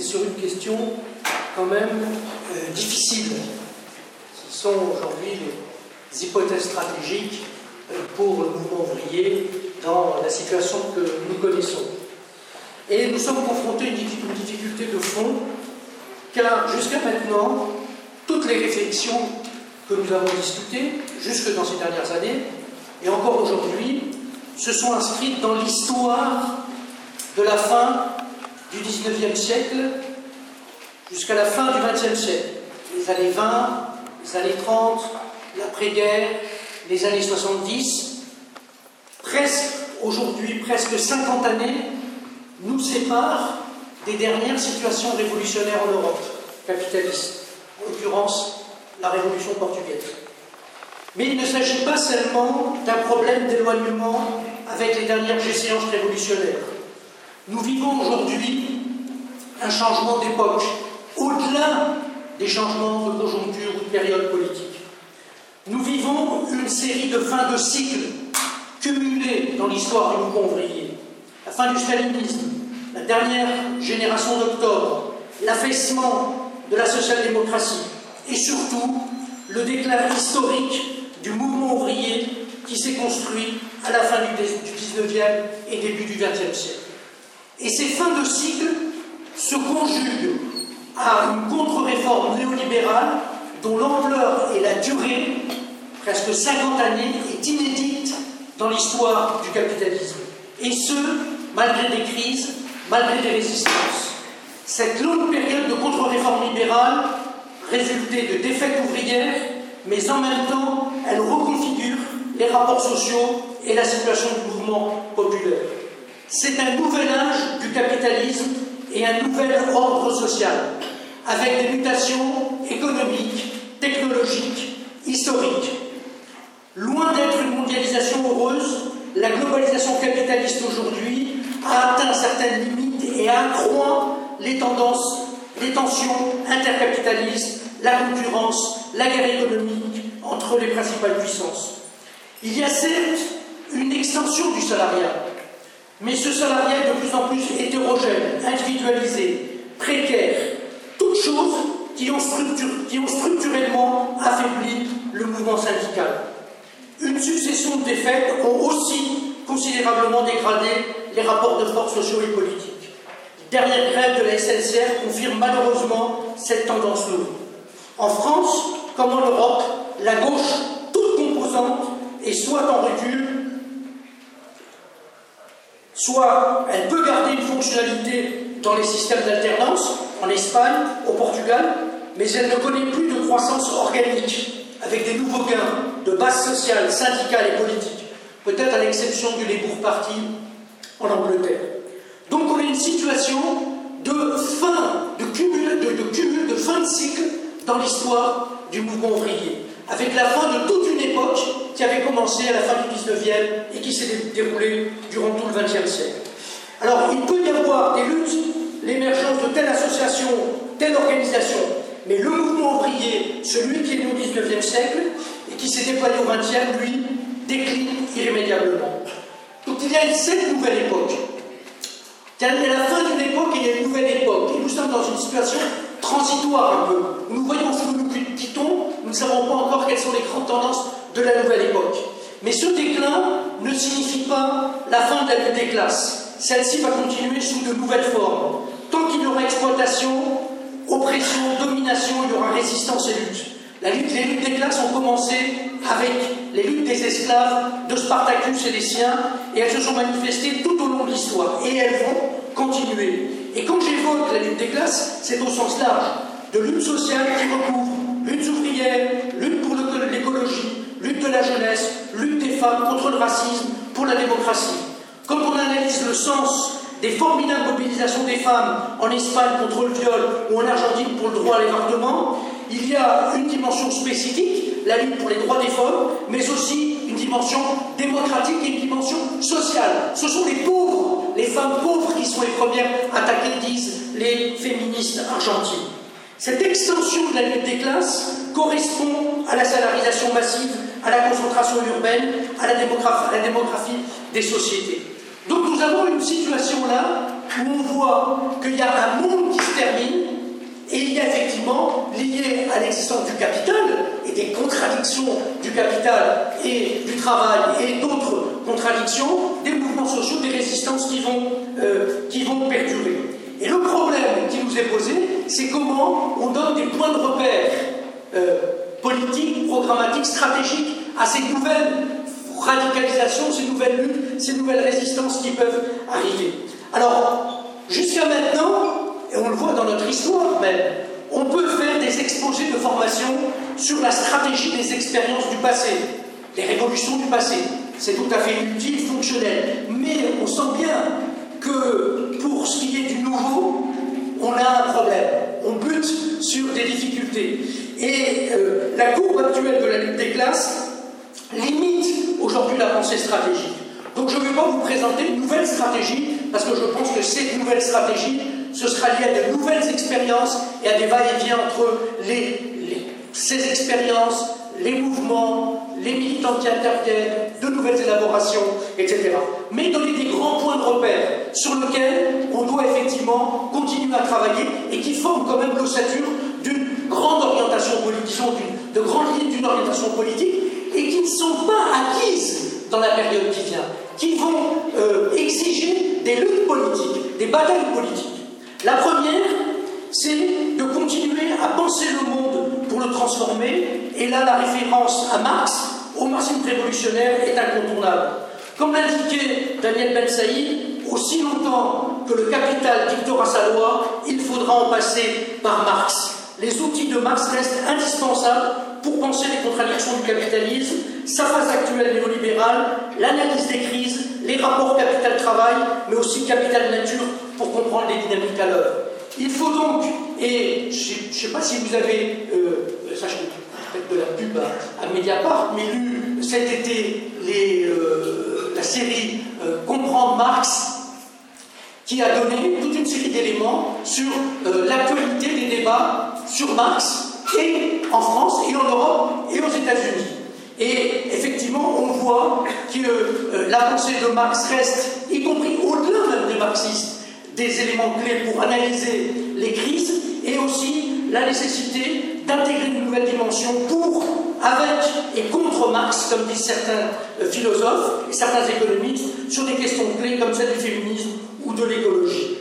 c'est sur une question quand même euh, difficile. Ce sont aujourd'hui les hypothèses stratégiques euh, pour le mouvement ouvrier dans la situation que nous connaissons. Et nous sommes confrontés à une difficulté de fond, car jusqu'à maintenant, toutes les réflexions que nous avons discutées, jusque dans ces dernières années, et encore aujourd'hui, se sont inscrites dans l'histoire de la fin du XIXe siècle jusqu'à la fin du XXe siècle. Les années 20, les années 30, l'après-guerre, les années 70, presque aujourd'hui, presque 50 années, nous séparent des dernières situations révolutionnaires en Europe, capitalistes, en l'occurrence la révolution portugaise. Mais il ne s'agit pas seulement d'un problème d'éloignement avec les dernières échéances révolutionnaires. Nous vivons aujourd'hui un changement d'époque, au-delà des changements de conjoncture ou de période politique. Nous vivons une série de fins de cycle cumulées dans l'histoire du mouvement ouvrier. La fin du stalinisme, la dernière génération d'octobre, l'affaissement de la social-démocratie et surtout le déclin historique du mouvement ouvrier qui s'est construit à la fin du 19e et début du 20e siècle. Et ces fins de cycle se conjuguent à une contre-réforme néolibérale dont l'ampleur et la durée, presque 50 années, est inédite dans l'histoire du capitalisme. Et ce, malgré des crises, malgré des résistances. Cette longue période de contre-réforme libérale résultait de défaites ouvrières, mais en même temps, elle reconfigure les rapports sociaux et la situation du mouvement populaire. C'est un nouvel âge du capitalisme et un nouvel ordre social, avec des mutations économiques, technologiques, historiques. Loin d'être une mondialisation heureuse, la globalisation capitaliste aujourd'hui a atteint certaines limites et accroît les tendances, les tensions intercapitalistes, la concurrence, la guerre économique entre les principales puissances. Il y a certes une extension du salariat, mais ce salariat est de plus en plus hétérogène, individualisé, précaire, toutes choses qui ont, structurellement affaibli le mouvement syndical. Une succession de défaites ont aussi considérablement dégradé les rapports de force sociaux et politiques. Dernière grève de la SNCF confirme malheureusement cette tendance lourde. En France, comme en Europe, la gauche, toute composante, est soit en recul, soit elle peut garder une fonctionnalité dans les systèmes d'alternance, en Espagne, au Portugal, mais elle ne connaît plus de croissance organique, avec des nouveaux gains de base sociale, syndicale et politique, peut-être à l'exception du Labour Party en Angleterre. Donc on a une situation de fin, cumul, de fin de cycle dans l'histoire du mouvement ouvrier, avec la fin de toute une époque qui avait commencé à la fin du 19e et qui s'est déroulée durant tout le 20e siècle. Alors il peut y avoir des luttes, l'émergence de telle association, telle organisation, mais le mouvement ouvrier, celui qui est né au 19e siècle et qui s'est déployé au 20e, lui, décline irrémédiablement. Donc il y a cette nouvelle époque il y a la fin d'une époque et il y a une nouvelle époque. Et nous sommes dans une situation transitoire un peu. Nous voyons ce que nous quittons, nous ne savons pas encore quelles sont les grandes tendances de la nouvelle époque. Mais ce déclin ne signifie pas la fin de la lutte des classes. Celle-ci va continuer sous de nouvelles formes. Tant qu'il y aura exploitation, oppression, domination, il y aura résistance et lutte. La lutte, les luttes des classes ont commencé avec les luttes des esclaves de Spartacus et des siens, et elles se sont manifestées tout au long de l'histoire, et elles vont continuer. Et quand j'évoque la lutte des classes, c'est au sens large, de lutte sociale qui recouvre lutte ouvrière, lutte pour l'écologie, lutte de la jeunesse, lutte des femmes contre le racisme, pour la démocratie. Quand on analyse le sens des formidables mobilisations des femmes en Espagne contre le viol ou en Argentine pour le droit à l'évartement, il y a une dimension spécifique, la lutte pour les droits des femmes, mais aussi une dimension démocratique et une dimension sociale. Ce sont les pauvres, les femmes pauvres qui les premières attaquées, disent les féministes argentines. Cette extension de la lutte des classes correspond à la salarisation massive, à la concentration urbaine, à la démographie, à la démographie des sociétés. Donc nous avons une situation là où on voit qu'il y a un monde qui se termine et il y a effectivement, lié à l'existence du capital et des contradictions du capital et du travail et d'autres contradictions, des mouvements sociaux, des résistances qui vont, euh, qui vont perdurer. Et le problème qui nous est posé, c'est comment on donne des points de repère euh, politiques, programmatiques, stratégiques à ces nouvelles radicalisations, ces nouvelles luttes, ces nouvelles résistances qui peuvent arriver. Alors, jusqu'à maintenant, et on le voit dans notre histoire même, on peut faire des exposés de formation sur la stratégie des expériences du passé, les révolutions du passé. C'est tout à fait utile, fonctionnel. Mais on sent bien que pour ce qui est du nouveau, on a un problème. On bute sur des difficultés. Et euh, la courbe actuelle de la lutte des classes limite aujourd'hui la pensée stratégique. Donc je ne vais pas vous présenter une nouvelle stratégie, parce que je pense que cette nouvelle stratégie, ce sera lié à de nouvelles expériences et à des va-et-vient entre ces expériences, les mouvements, les militants qui interviennent, de nouvelles élaborations, etc. Mais donner des grands points de repère sur lesquels on doit effectivement continuer à travailler et qui forment quand même l'ossature d'une grande orientation politique, disons, de grandes lignes d'une orientation politique et qui ne sont pas acquises dans la période qui vient, qui vont euh, exiger des luttes politiques, des batailles politiques. La première, c'est de continuer à penser le monde pour le transformer, et là la référence à Marx, au marxisme révolutionnaire, est incontournable. Comme l'indiquait Daniel Ben Saïd, aussi longtemps que le capital dictera sa loi, il faudra en passer par Marx. Les outils de Marx restent indispensables pour penser les contradictions du capitalisme, sa phase actuelle néolibérale, l'analyse des crises, les rapports capital-travail, mais aussi capital-nature pour comprendre les dynamiques à l'œuvre. Il faut donc, et je ne sais pas si vous avez, euh, ça je de la pub à, Mediapart, mais lu cet été euh, la série euh, Comprendre Marx, qui a donné toute une série d'éléments sur l'actualité des débats sur Marx, et en France, et en Europe, et aux États-Unis. Et effectivement, on voit que la pensée de Marx reste, y compris au-delà même des marxistes, des éléments clés pour analyser les crises et aussi la nécessité d'intégrer une nouvelle dimension pour, avec et contre Marx, comme disent certains euh, philosophes et certains économistes, sur des questions clés comme celle du féminisme ou de l'écologie.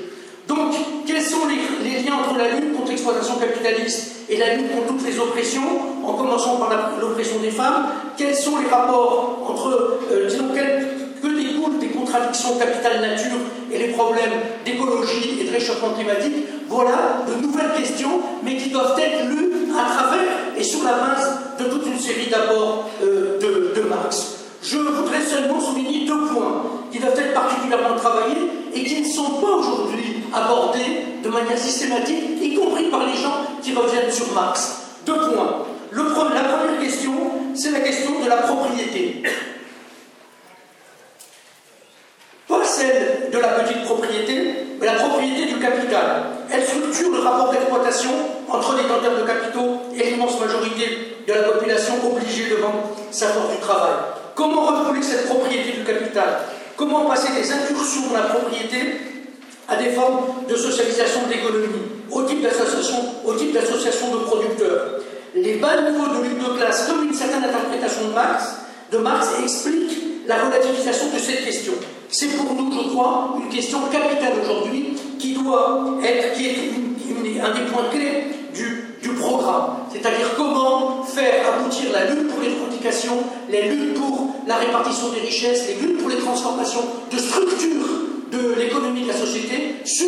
Donc, quels sont les, liens entre la lutte contre l'exploitation capitaliste et la lutte contre toutes les oppressions, en commençant par l'oppression des femmes? Quels sont les rapports entre, euh, disons, que découlent des contradictions capital-nature et les problèmes d'écologie et de réchauffement climatique, voilà de nouvelles questions, mais qui doivent être lues à travers et sur la base de toute une série d'apports euh, de, Marx. Je voudrais seulement souligner deux points qui doivent être particulièrement travaillés et qui ne sont pas aujourd'hui abordés de manière systématique, y compris par les gens qui reviennent sur Marx. Deux points. La première question, c'est la question de la propriété. pas celle de la petite propriété, mais la propriété du capital. Elle structure le rapport d'exploitation entre les tenteurs de capitaux et l'immense majorité de la population obligée de vendre sa force du travail. Comment refouler cette propriété du capital? Comment passer des incursions dans la propriété à des formes de socialisation de l'économie, au type d'association de producteurs? Les bas niveaux de lutte de classe, comme une certaine interprétation de Marx, de Marx expliquent la relativisation de cette question. C'est pour nous, je crois, une question capitale aujourd'hui qui doit être, qui est un des points clés du, programme. C'est-à-dire comment faire aboutir la lutte pour les revendications, les luttes pour la répartition des richesses, les luttes pour les transformations de structure de l'économie de la société sur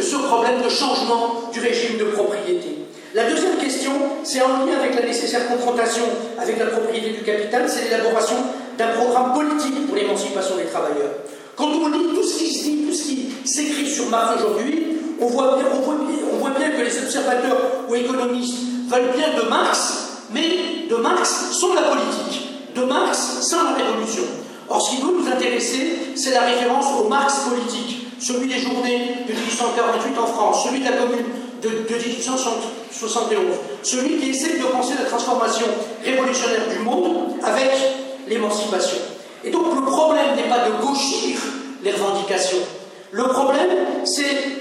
ce problème de changement du régime de propriété. La deuxième question, c'est en lien avec la nécessaire confrontation avec la propriété du capital, c'est l'élaboration d'un programme politique pour l'émancipation des travailleurs. Quand on lit tout ce qui se dit, tout ce qui s'écrit sur Marx aujourd'hui, on voit, bien, on, voit bien, que les observateurs ou économistes veulent bien de Marx, mais de Marx sans la politique, de Marx sans la révolution. Or, ce qui doit nous intéresser, c'est la référence au Marx politique, celui des journées de 1848 en France, celui de la commune de, de 1871, celui qui essaie de penser la transformation révolutionnaire du monde avec l'émancipation. Et donc le problème n'est pas de gauchir les revendications. Le problème, c'est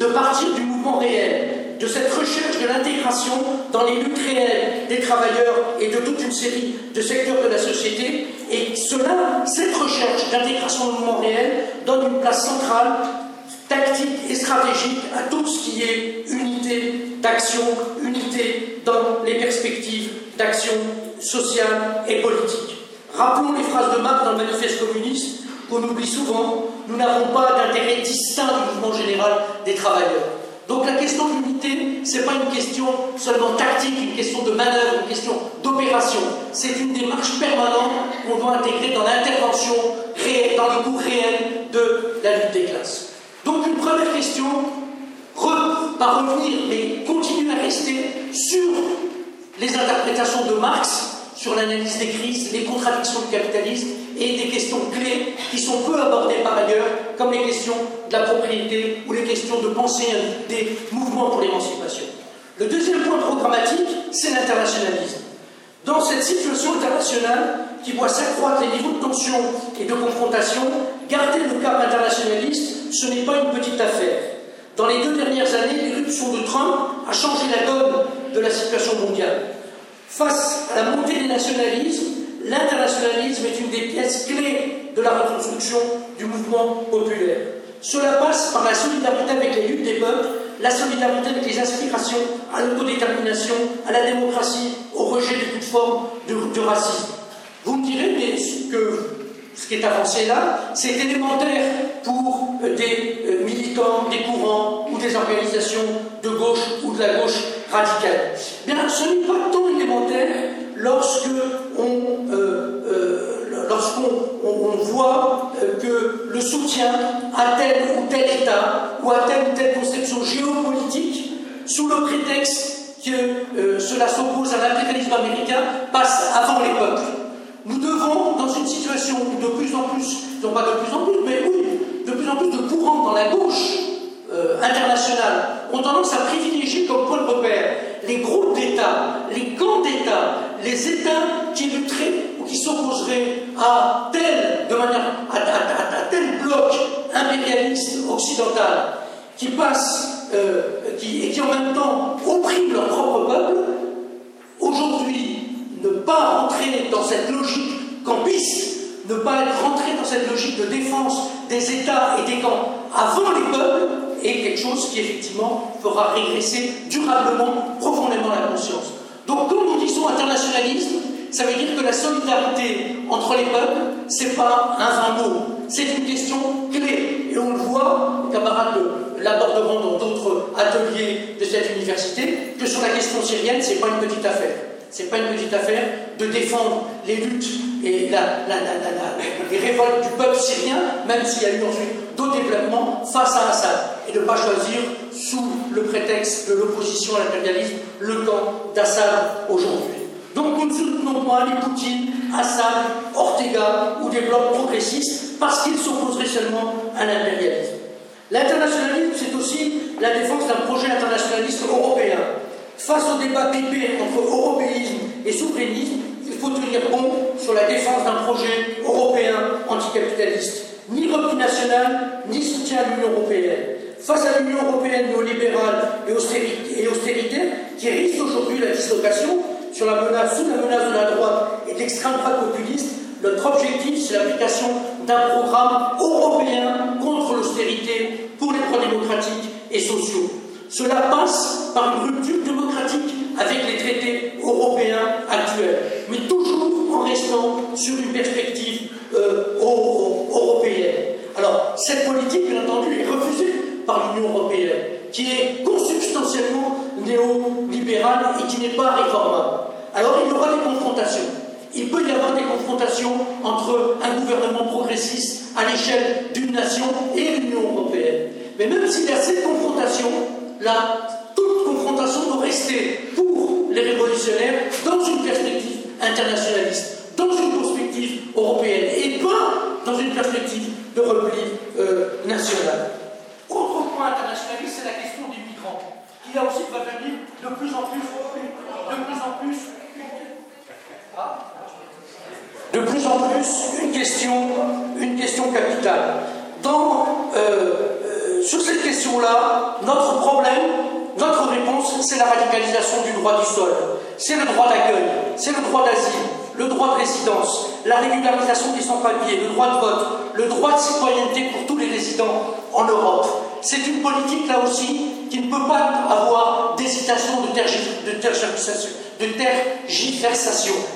de partir du mouvement réel, de cette recherche de l'intégration dans les luttes réelles des travailleurs et de toute une série de secteurs de la société. Et cela, cette recherche d'intégration au mouvement réel donne une place centrale, tactique et stratégique à tout ce qui est unité d'action, unité dans les perspectives d'action sociale et politique. Rappelons les phrases de Marx dans le manifeste communiste qu'on oublie souvent. Nous n'avons pas d'intérêt distinct du mouvement général des travailleurs. Donc la question de l'unité, ce n'est pas une question seulement tactique, une question de manœuvre, une question d'opération. C'est une démarche permanente qu'on doit intégrer dans l'intervention réelle, dans le cours réel de la lutte des classes. Donc une première question, re, pas revenir, mais continuer à rester sur les interprétations de Marx sur l'analyse des crises, les contradictions du capitalisme et des questions clés qui sont peu abordées par ailleurs, comme les questions de la propriété ou les questions de pensée des mouvements pour l'émancipation. Le deuxième point programmatique, c'est l'internationalisme. Dans cette situation internationale qui voit s'accroître les niveaux de tension et de confrontation, garder le cap internationaliste, ce n'est pas une petite affaire. Dans les deux dernières années, l'éruption de Trump a changé la donne de la situation mondiale. Face à la montée des nationalismes, l'internationalisme est une des pièces clés de la reconstruction du mouvement populaire. Cela passe par la solidarité avec les luttes des peuples, la solidarité avec les aspirations à l'autodétermination, à la démocratie, au rejet de toute forme de, racisme. Vous me direz, mais ce, que, ce qui est avancé là, c'est élémentaire pour des euh, militants, des courants ou des organisations de gauche ou de la gauche radicale. Bien, ce soutien à tel ou tel État ou à telle ou telle conception géopolitique, sous le prétexte que cela s'oppose à l'impérialisme américain, passe avant les peuples. Nous devons, dans une situation où de plus en plus, non pas de plus en plus, mais oui, de plus en plus de courants dans la gauche euh, internationale ont tendance à privilégier comme point de repère les groupes d'États, les camps d'États, les États qui lutteraient ou qui s'opposeraient à tel, de manière, à, tel bloc impérialiste occidental qui passe euh, qui, et qui en même temps opprime leur propre peuple, aujourd'hui, ne pas entrer dans cette logique campiste, ne pas être rentré dans cette logique de défense des États et des camps avant les peuples, est quelque chose qui effectivement fera régresser durablement, profondément la conscience. Donc quand nous disons internationalisme, ça veut dire que la solidarité entre les peuples, c'est pas un vain mot, c'est une question clé. Et on le voit, les camarades l'aborderont dans d'autres ateliers de cette université, que sur la question syrienne, c'est pas une petite affaire. C'est pas une petite affaire de défendre les luttes et les révoltes du peuple syrien, même s'il y a eu ensuite d'autres développements face à Assad, et de ne pas choisir sous le prétexte de l'opposition à l'impérialisme le camp d'Assad aujourd'hui. Donc nous ne soutenons pas les Poutine, Assad, Ortega ou des blocs progressistes parce qu'ils s'opposeraient seulement à l'impérialisme. L'internationalisme, c'est aussi la défense d'un projet internationaliste européen Face au débat pipé entre européisme et souverainisme, il faut tenir bon sur la défense d'un projet européen anticapitaliste. Ni repli national, ni soutien à l'Union européenne. Face à l'Union européenne néolibérale et, austéritaire, qui risque aujourd'hui la dislocation sous la menace de la droite et de l'extrême droite populiste, notre objectif, c'est l'application d'un programme européen contre l'austérité pour les droits démocratiques et sociaux. Cela passe par une rupture démocratique avec les traités européens actuels, mais toujours en restant sur une perspective cette politique, bien entendu, est refusée par l'Union européenne, qui est consubstantiellement néolibérale et qui n'est pas réformable. Alors, il y aura des confrontations. Il peut y avoir des confrontations entre un gouvernement progressiste à l'échelle d'une nation et l'Union européenne. Mais même s'il y a cette confrontation, là, toute confrontation doit rester pour les révolutionnaires dans une perspective internationaliste, dans une perspective européenne, et pas dans une perspective de repli euh, national. Autre point internationaliste, c'est la question des migrants, qui là aussi va devenir de plus en plus, de plus en plus, de plus en plus une question, une question capitale. Dans euh, sur cette question-là, notre problème, notre réponse c'est la radicalisation du droit du sol, c'est le droit d'accueil, c'est le droit d'asile, le droit de résidence, la régularisation des sans-papiers, le droit de vote, le droit de citoyenneté pour tous les résidents en Europe. C'est une politique, là aussi, qui ne peut pas avoir d'hésitation, de, tergiversation.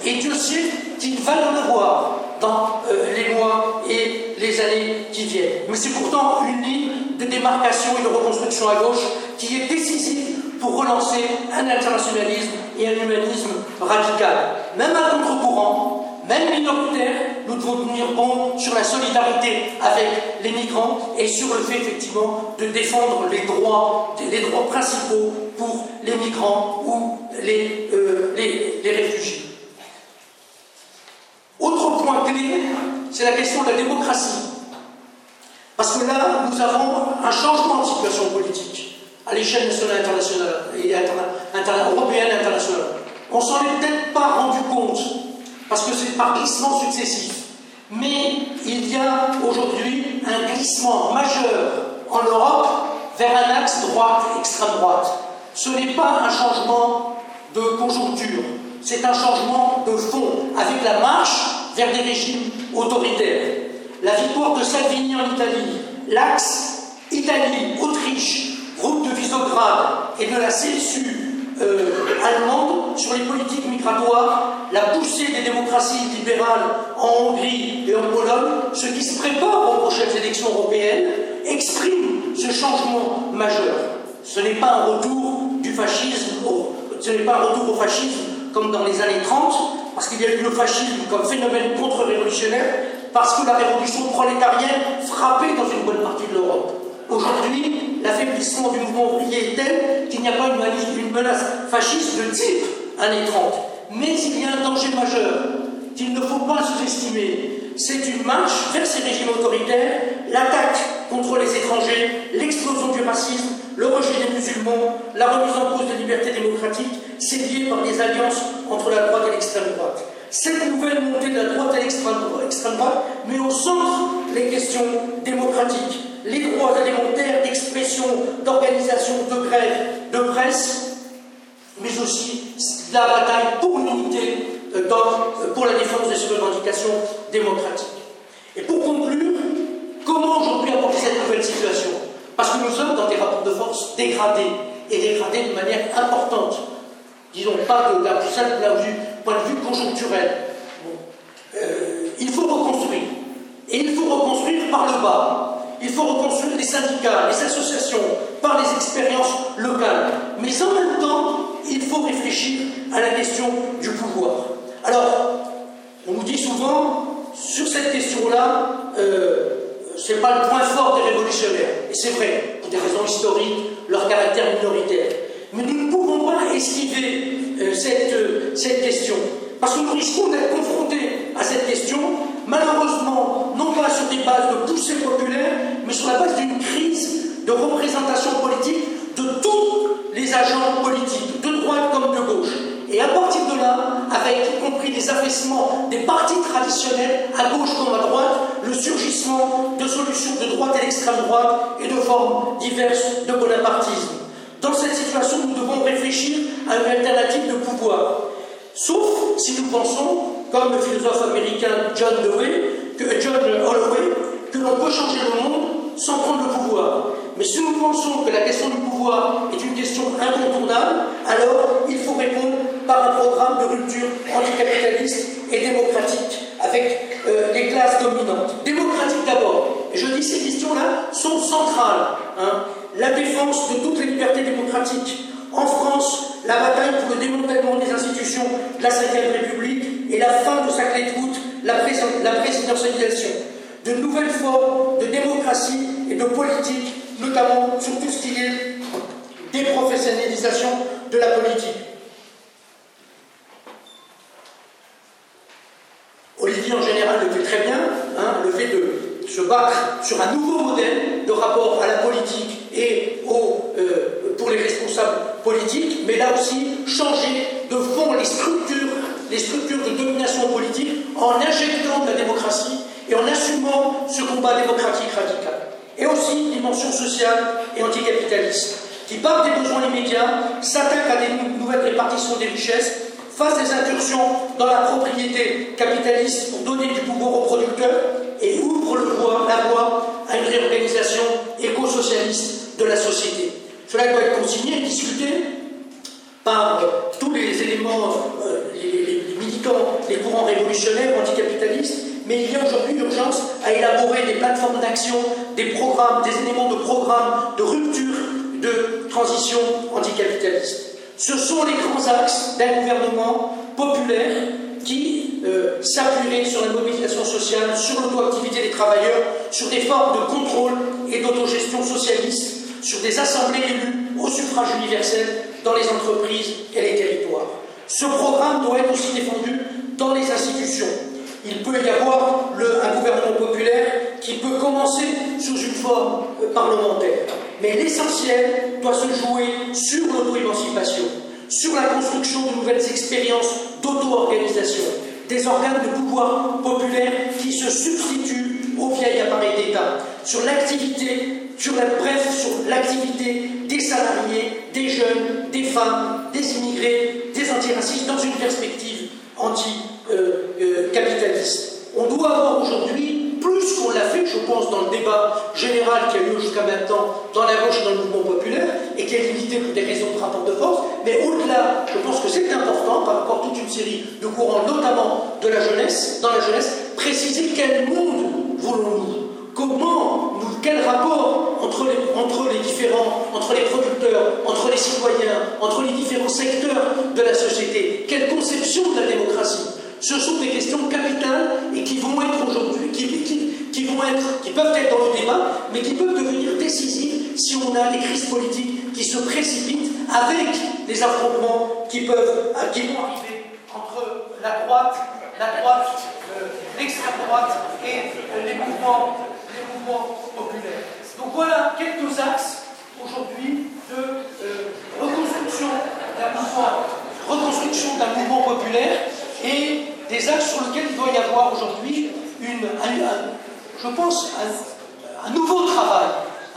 Et Dieu sait qu'il va le voir dans euh, les mois et les années qui viennent. Mais c'est pourtant une ligne de démarcation et de reconstruction à gauche qui est décisive pour relancer un internationalisme et un humanisme radical. Même à contre-courant, même minoritaire, nous devons tenir bon sur la solidarité avec les migrants et sur le fait effectivement de défendre les droits, les droits principaux pour les migrants ou les, euh, les, les réfugiés. Autre point clé, c'est la question de la démocratie. Parce que là, nous avons un changement de situation politique à l'échelle nationale, internationale et européenne et internationale. On s'en est peut-être pas rendu compte, parce que c'est par glissement successif. Mais il y a aujourd'hui un glissement majeur en Europe vers un axe droite-extrême droite. Ce n'est pas un changement de conjoncture, c'est un changement de fond, avec la marche vers des régimes autoritaires. La victoire de Salvini en Italie, l'axe Italie-Autriche et de la CSU euh, allemande sur les politiques migratoires, la poussée des démocraties libérales en Hongrie et en Pologne, ce qui se prépare aux prochaines élections européennes, exprime ce changement majeur. Ce n'est pas un retour du fascisme, ce n'est pas un retour au fascisme comme dans les années 30, parce qu'il y a eu le fascisme comme phénomène contre-révolutionnaire, parce que la révolution prolétarienne frappait dans une bonne partie de l'Europe. Aujourd'hui, l'affaiblissement du mouvement ouvrier est tel qu'il n'y a pas une, menace fasciste de type années 30. Mais il y a un danger majeur qu'il ne faut pas sous-estimer. C'est une marche vers ces régimes autoritaires, l'attaque contre les étrangers, l'explosion du racisme, le rejet des musulmans, la remise en cause des libertés démocratiques, lié par les alliances entre la droite et l'extrême droite. Cette nouvelle montée de la droite et l'extrême droite met au centre les questions démocratiques les droits élémentaires d'expression, d'organisation, de grève, de presse, mais aussi la bataille pour l'unité, euh, euh, pour la défense de ces revendications démocratiques. Et pour conclure, comment aujourd'hui apporter cette nouvelle situation? Parce que nous sommes dans des rapports de force dégradés, et dégradés de manière importante. Disons pas de, la simple point de vue conjoncturel. Euh, il faut reconstruire. Et il faut reconstruire par le bas. Il faut reconstruire les syndicats, les associations, par les expériences locales. Mais en même temps, il faut réfléchir à la question du pouvoir. Alors, on nous dit souvent, sur cette question-là, euh, ce n'est pas le point fort des révolutionnaires. Et c'est vrai, pour des raisons historiques, leur caractère minoritaire. Mais nous ne pouvons pas esquiver euh, cette, euh, cette question. Parce que nous risquons d'être confrontés à cette question malheureusement, non pas sur des bases de poussée populaire, mais sur la base d'une crise de représentation politique de tous les agents politiques, de droite comme de gauche. Et à partir de là, avec y compris des affaissements des partis traditionnels, à gauche comme à droite, le surgissement de solutions de droite et d'extrême droite et de formes diverses de bonapartisme. Dans cette situation, nous devons réfléchir à une alternative de pouvoir. Sauf si nous pensons comme le philosophe américain John Dewey, que, John Holloway, que l'on peut changer le monde sans prendre le pouvoir. Mais si nous pensons que la question du pouvoir est une question incontournable, alors il faut répondre par un programme de rupture anticapitaliste et démocratique avec euh, les classes dominantes. Démocratique d'abord. Et je dis ces questions-là sont centrales. Hein. La défense de toutes les libertés démocratiques. En France, la bataille pour le démantèlement des institutions de la Ve République et la fin de sa clé de route, la, présidentialisation. De nouvelles formes de démocratie et de politique, notamment sur tout ce qui est déprofessionnalisation de la politique. Olivier, en général, le fait très bien, hein, le fait de se battre sur un nouveau modèle de rapport à la politique et euh, pour les responsables politiques, mais là aussi changer de fond les structures les structures de domination politique en injectant de la démocratie et en assumant ce combat démocratique radical. Et aussi une dimension sociale et anticapitaliste. qui, par des besoins immédiats, s'attaque à des nouvelles répartitions des richesses, fasse des incursions dans la propriété capitaliste pour donner du pouvoir aux producteurs et ouvre le voie, la voie à une réorganisation éco-socialiste de la société. Cela doit être consigné discuté par tous les éléments, euh, les, militants, les courants révolutionnaires, anticapitalistes, mais il y a aujourd'hui urgence à élaborer des plateformes d'action, des programmes, des éléments de programme de rupture de transition anticapitaliste. Ce sont les grands axes d'un gouvernement populaire qui euh, s'appuierait sur la mobilisation sociale, sur l'autoactivité des travailleurs, sur des formes de contrôle et d'autogestion socialiste, sur des assemblées élues au suffrage universel dans les entreprises et les territoires. Ce programme doit être aussi défendu dans les institutions. Il peut y avoir un gouvernement populaire qui peut commencer sous une forme euh, parlementaire. Mais l'essentiel doit se jouer sur l'auto-émancipation, sur la construction de nouvelles expériences d'auto-organisation, des organes de pouvoir populaire qui se substituent au vieil appareil d'État, sur l'activité, sur la, bref, sur l'activité salariés, des jeunes, des femmes, des immigrés, des antiracistes dans une perspective anti-capitaliste. On doit avoir aujourd'hui plus qu'on l'a fait, je pense, dans le débat général qui a eu jusqu'à maintenant dans la gauche et dans le mouvement populaire, et qui est limité pour des raisons de rapport de force, mais au-delà, je pense que c'est important, par rapport à toute une série de courants, notamment de la jeunesse, dans la jeunesse, préciser quel monde voulons-nous Comment, quel rapport entre les, différents, entre les producteurs, entre les citoyens, entre les différents secteurs de la société? Quelle conception de la démocratie? Ce sont des questions capitales et qui vont être aujourd'hui, qui, vont être, qui peuvent être dans le débat, mais qui peuvent devenir décisives si on a des crises politiques qui se précipitent avec les affrontements qui peuvent, qui vont arriver entre la droite, la droite, euh, l'extrême droite et euh, les, mouvements, les mouvements. Donc voilà quelques axes aujourd'hui de euh, reconstruction d'un mouvement, reconstruction d'un mouvement populaire et des axes sur lesquels il doit y avoir aujourd'hui une, je pense, un, nouveau travail.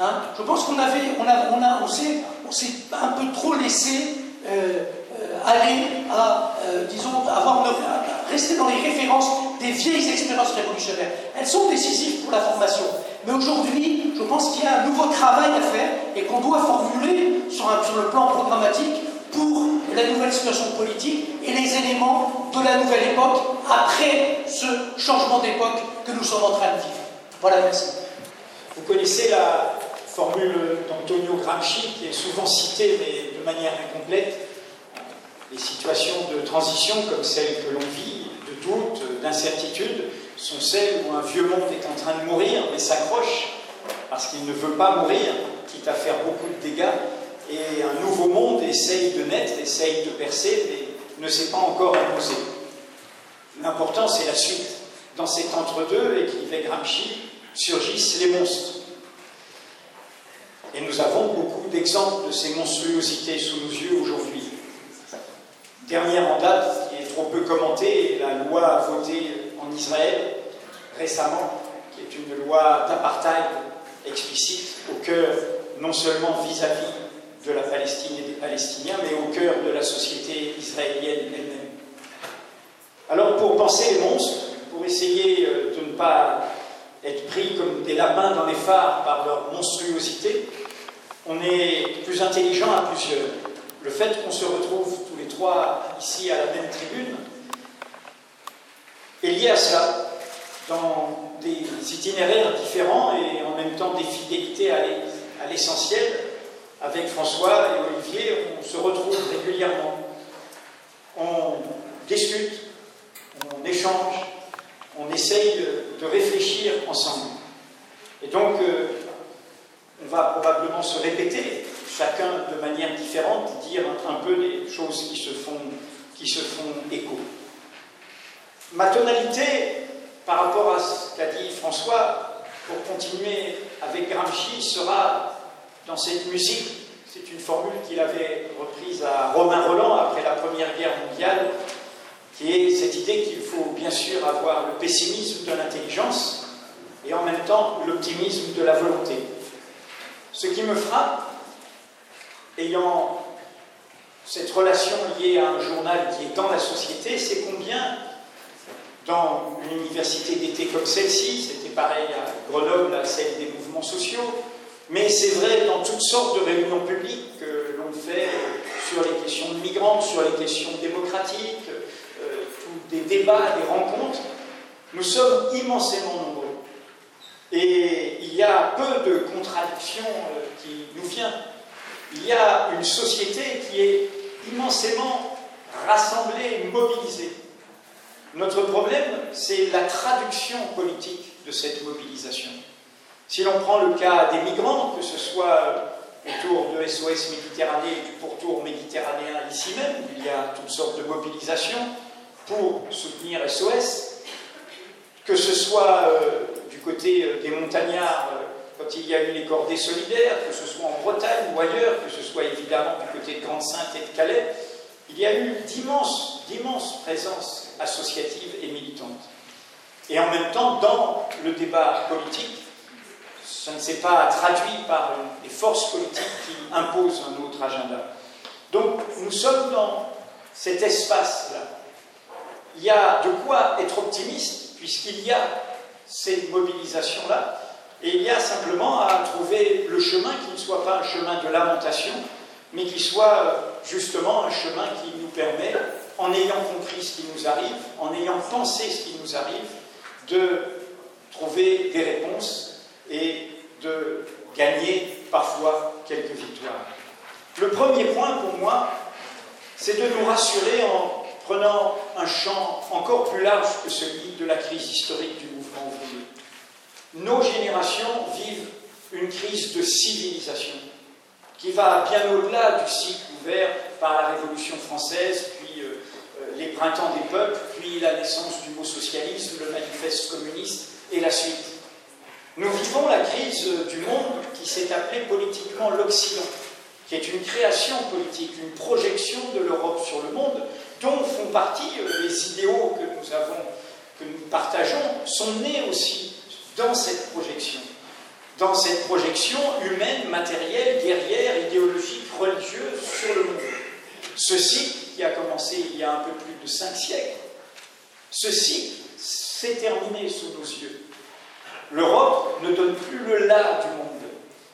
Hein. Je pense qu'on avait, on a, on a, on s'est, un peu trop laissé euh, euh, aller à, disons, avoir rester dans les références des vieilles expériences révolutionnaires. Elles sont décisives pour la formation. Mais aujourd'hui, je pense qu'il y a un nouveau travail à faire et qu'on doit formuler sur, sur le plan programmatique pour la nouvelle situation politique et les éléments de la nouvelle époque après ce changement d'époque que nous sommes en train de vivre. Voilà, merci. Vous connaissez la formule d'Antonio Gramsci qui est souvent citée mais de manière incomplète. Les situations de transition comme celles que l'on vit, de doute, d'incertitude, sont celles où un vieux monde est en train de mourir mais s'accroche parce qu'il ne veut pas mourir, quitte à faire beaucoup de dégâts et un nouveau monde essaye de naître, essaye de percer, mais ne s'est pas encore imposé. L'important, c'est la suite. Dans cet entre-deux, écrivait Gramsci, surgissent les monstres. Et nous avons beaucoup d'exemples de ces monstruosités sous nos yeux aujourd'hui. Dernière en date, qui est trop peu commentée, la loi votée en Israël récemment, qui est une loi d'apartheid explicite au cœur non seulement vis-à-vis vis de la Palestine et des Palestiniens, mais au cœur de la société israélienne elle-même. Alors pour penser les monstres, pour essayer euh, de ne pas être pris comme des lapins dans les phares par leur monstruosité, on est plus intelligent à plusieurs. Le fait qu'on se retrouve ici à la même tribune est lié à cela, dans des itinéraires différents et en même temps des fidélités à l'essentiel, avec François et Olivier, on se retrouve régulièrement. On discute, on échange, on essaye de, réfléchir ensemble. Et donc, euh, va probablement se répéter, chacun de manière différente, dire un, peu les choses qui se font, qui se font écho. Ma tonalité, par rapport à ce qu'a dit François, pour continuer avec Gramsci, sera dans cette musique. C'est une formule qu'il avait reprise à Romain Roland après la Première Guerre mondiale, qui est cette idée qu'il faut bien sûr avoir le pessimisme de l'intelligence et en même temps l'optimisme de la volonté. Ce qui me frappe, ayant cette relation liée à un journal qui est dans la société, c'est combien dans une université d'été comme celle-ci, c'était pareil à Grenoble, à celle des mouvements sociaux, mais c'est vrai dans toutes sortes de réunions publiques que l'on fait sur les questions de migrants, sur les questions démocratiques, euh, des débats, des rencontres, nous sommes immensément nombreux. Et il y a peu de contradictions euh, qui nous viennent. Il y a une société qui est immensément rassemblée, mobilisée. Notre problème, c'est la traduction politique de cette mobilisation. Si l'on prend le cas des migrants, que ce soit autour de SOS Méditerranée et du pourtour méditerranéen ici même, il y a toutes sortes de mobilisations pour soutenir SOS, que ce soit euh, côté euh, des montagnards, euh, quand il y a eu les cordées solidaires, que ce soit en Bretagne ou ailleurs, que ce soit évidemment du côté de Grande-Sainte et de Calais, il y a eu d'immenses, d'immenses présences associatives et militantes. Et en même temps, dans le débat politique, ça ne s'est pas traduit par les forces politiques qui imposent un autre agenda. Donc nous sommes dans cet espace-là. Il y a de quoi être optimiste, puisqu'il y a ces mobilisations-là, et il y a simplement à trouver le chemin qui ne soit pas un chemin de lamentation, mais qui soit justement un chemin qui nous permet, en ayant compris ce qui nous arrive, en ayant pensé ce qui nous arrive, de trouver des réponses et de gagner parfois quelques victoires. Le premier point pour moi, c'est de nous rassurer en prenant un champ encore plus large que celui de la crise historique du. Nos générations vivent une crise de civilisation qui va bien au-delà du cycle ouvert par la Révolution française, puis euh, euh, les printemps des peuples, puis la naissance du mot socialisme, le manifeste communiste et la suite. Nous vivons la crise du monde qui s'est appelée politiquement l'Occident, qui est une création politique, une projection de l'Europe sur le monde, dont font partie euh, les idéaux que nous avons, que nous partageons, sont nés aussi dans cette projection dans cette projection humaine, matérielle, guerrière, idéologique, religieuse sur le monde. Ce cycle, qui a commencé il y a un peu plus de cinq siècles, ce cycle s'est terminé sous nos yeux. L'Europe ne donne plus le là du monde.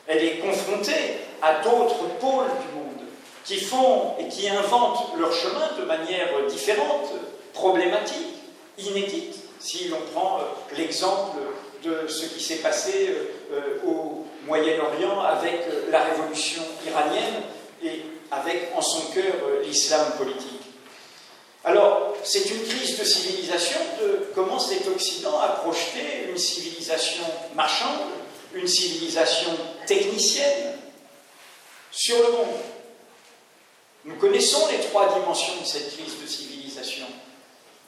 Elle est confrontée à d'autres pôles du monde qui font et qui inventent leur chemin de manière différente, problématique, inédite, si l'on prend euh, l'exemple de ce qui s'est passé euh, euh, au Moyen-Orient avec euh, la révolution iranienne et avec en son cœur l'islam politique. Alors, c'est une crise de civilisation de comment cet Occident a projeté une civilisation marchande, une civilisation technicienne sur le monde. Nous connaissons les trois dimensions de cette crise de civilisation.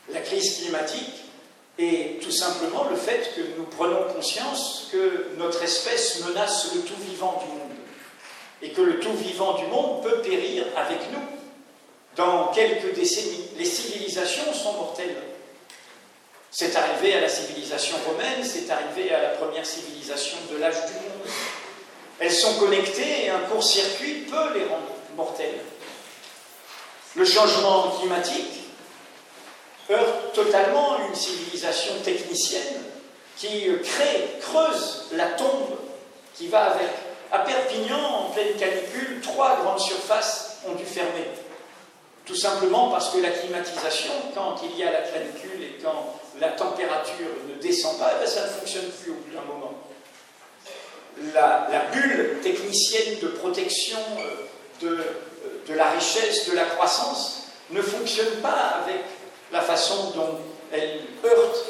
La crise climatique, et tout simplement le fait que nous prenons conscience que notre espèce menace le tout vivant du monde et que le tout vivant du monde peut périr avec nous dans quelques décennies. Les civilisations sont mortelles. C'est arrivé à la civilisation romaine, c'est arrivé à la première civilisation de l'âge du monde. Elles sont connectées et un court-circuit peut les rendre mortelles. Le changement climatique heurte totalement une civilisation technicienne qui crée, creuse la tombe qui va avec. À Perpignan, en pleine canicule, trois grandes surfaces ont dû fermer. Tout simplement parce que la climatisation, quand il y a la canicule et quand la température ne descend pas, eh ça ne fonctionne plus au bout d'un moment. La, bulle technicienne de protection euh, euh, de la richesse, de la croissance, ne fonctionne pas avec la façon dont elle heurte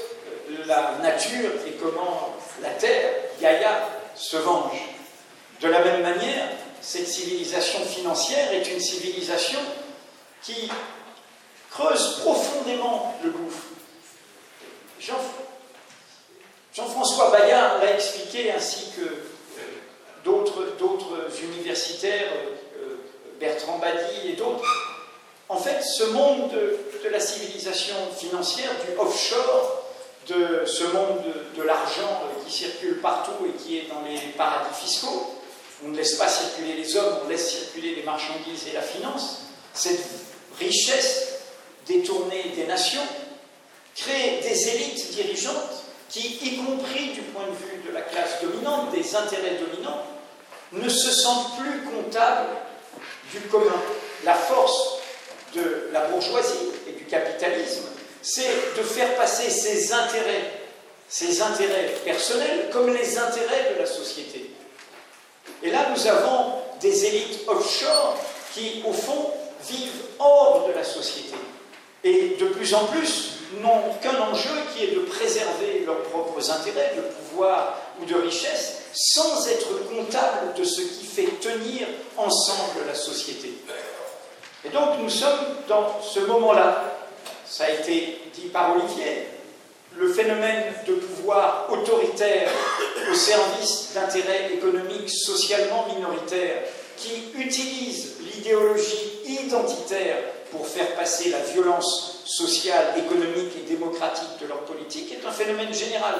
la nature et comment la terre, Gaïa, se venge. De la même manière, cette civilisation financière est une civilisation qui creuse profondément le gouffre. Jean-François Bayard l'a expliqué, ainsi que d'autres universitaires, euh, Bertrand Badi et d'autres, en fait, ce monde de, la civilisation financière, du offshore, de ce monde de, l'argent qui circule partout et qui est dans les paradis fiscaux, on ne laisse pas circuler les hommes, on laisse circuler les marchandises et la finance, cette richesse détournée des nations crée des élites dirigeantes qui, y compris du point de vue de la classe dominante, des intérêts dominants, ne se sentent plus comptables du commun. La force de la bourgeoisie et du capitalisme, c'est de faire passer ses intérêts, ses intérêts personnels, comme les intérêts de la société. Et là, nous avons des élites offshore qui, au fond, vivent hors de la société. Et de plus en plus, n'ont qu'un enjeu qui est de préserver leurs propres intérêts, de pouvoir ou de richesse, sans être comptable de ce qui fait tenir ensemble la société. Et donc nous sommes dans ce moment-là, ça a été dit par Olivier, le phénomène de pouvoir autoritaire au service d'intérêts économiques socialement minoritaires qui utilise l'idéologie identitaire pour faire passer la violence sociale, économique et démocratique de leur politique est un phénomène général.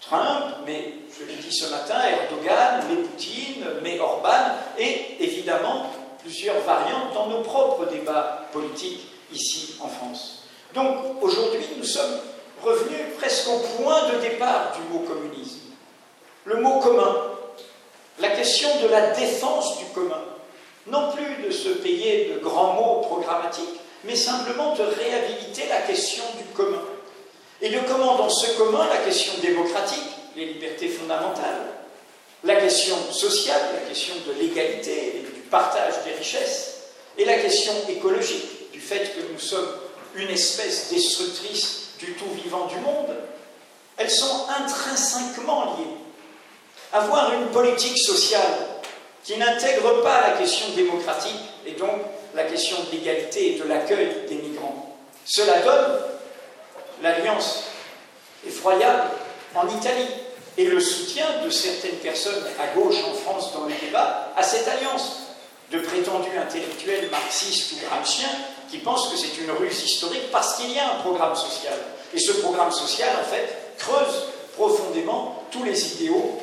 Trump, mais je l'ai dit ce matin, Erdogan, mais Poutine, mais Orban, et évidemment plusieurs variantes dans nos propres débats politiques ici en France. Donc aujourd'hui, nous sommes revenus presque au point de départ du mot communisme. Le mot commun, la question de la défense du commun, non plus de se payer de grands mots programmatiques, mais simplement de réhabiliter la question du commun. Et de comment, dans ce commun, la question démocratique, les libertés fondamentales, la question sociale, la question de l'égalité partage des richesses, et la question écologique, du fait que nous sommes une espèce destructrice du tout vivant du monde, elles sont intrinsèquement liées. Avoir une politique sociale qui n'intègre pas la question démocratique et donc la question de l'égalité et de l'accueil des migrants. Cela donne l'alliance effroyable en Italie et le soutien de certaines personnes à gauche en France dans le débat à cette alliance de prétendus intellectuels marxistes ou gramsciens qui pensent que c'est une ruse historique parce qu'il y a un programme social. Et ce programme social, en fait, creuse profondément tous les idéaux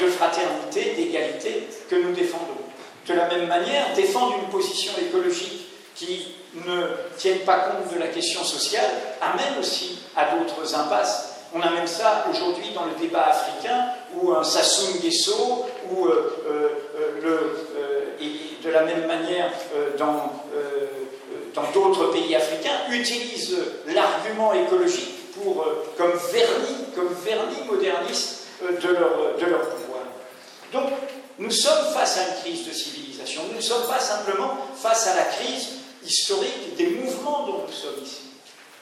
de fraternité, d'égalité que nous défendons. De la même manière, défendre une position écologique qui ne tienne pas compte de la question sociale amène aussi à d'autres impasses. On a même ça aujourd'hui dans le débat africain où un Sassou Nguesso ou euh, euh, euh, le, de la même manière dans dans d'autres pays africains utilise l'argument écologique pour, comme vernis, comme vernis moderniste de leur, de leur pouvoir. Donc, nous sommes face à une crise de civilisation. Nous ne sommes pas simplement face à la crise historique des mouvements dont nous sommes ici.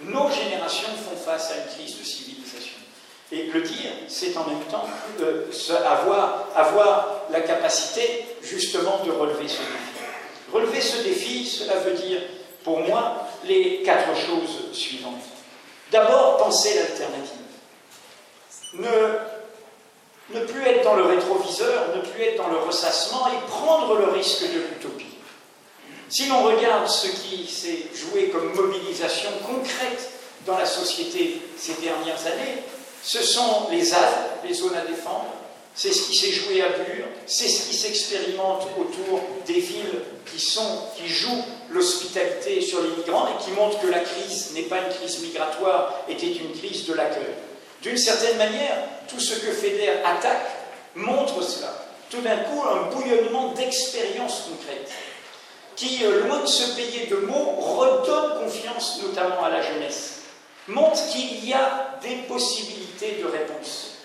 Nos générations font face à une crise de civilisation. Et le dire, c'est en même temps euh, avoir, avoir la capacité justement de relever ce défi. Relever ce défi, cela veut dire, pour moi, les quatre choses suivantes. D'abord, penser l'alternative. Ne ne plus être dans le rétroviseur, ne plus être dans le ressassement et prendre le risque de l'utopie. Si l'on regarde ce qui s'est joué comme mobilisation concrète dans la société ces dernières années, ce sont les ZAD, les zones à défendre, c'est ce qui s'est joué à Bure, c'est ce qui s'expérimente autour des villes qui, jouent l'hospitalité sur les migrants et qui montrent que la crise n'est pas une crise migratoire, était une crise de l'accueil. D'une certaine manière, tout ce que FEDER attaque montre cela. Tout d'un coup, un bouillonnement d'expériences concrètes qui, euh, loin de se payer de mots, redonne confiance notamment à la jeunesse, montre qu'il y a des possibilités de réponse.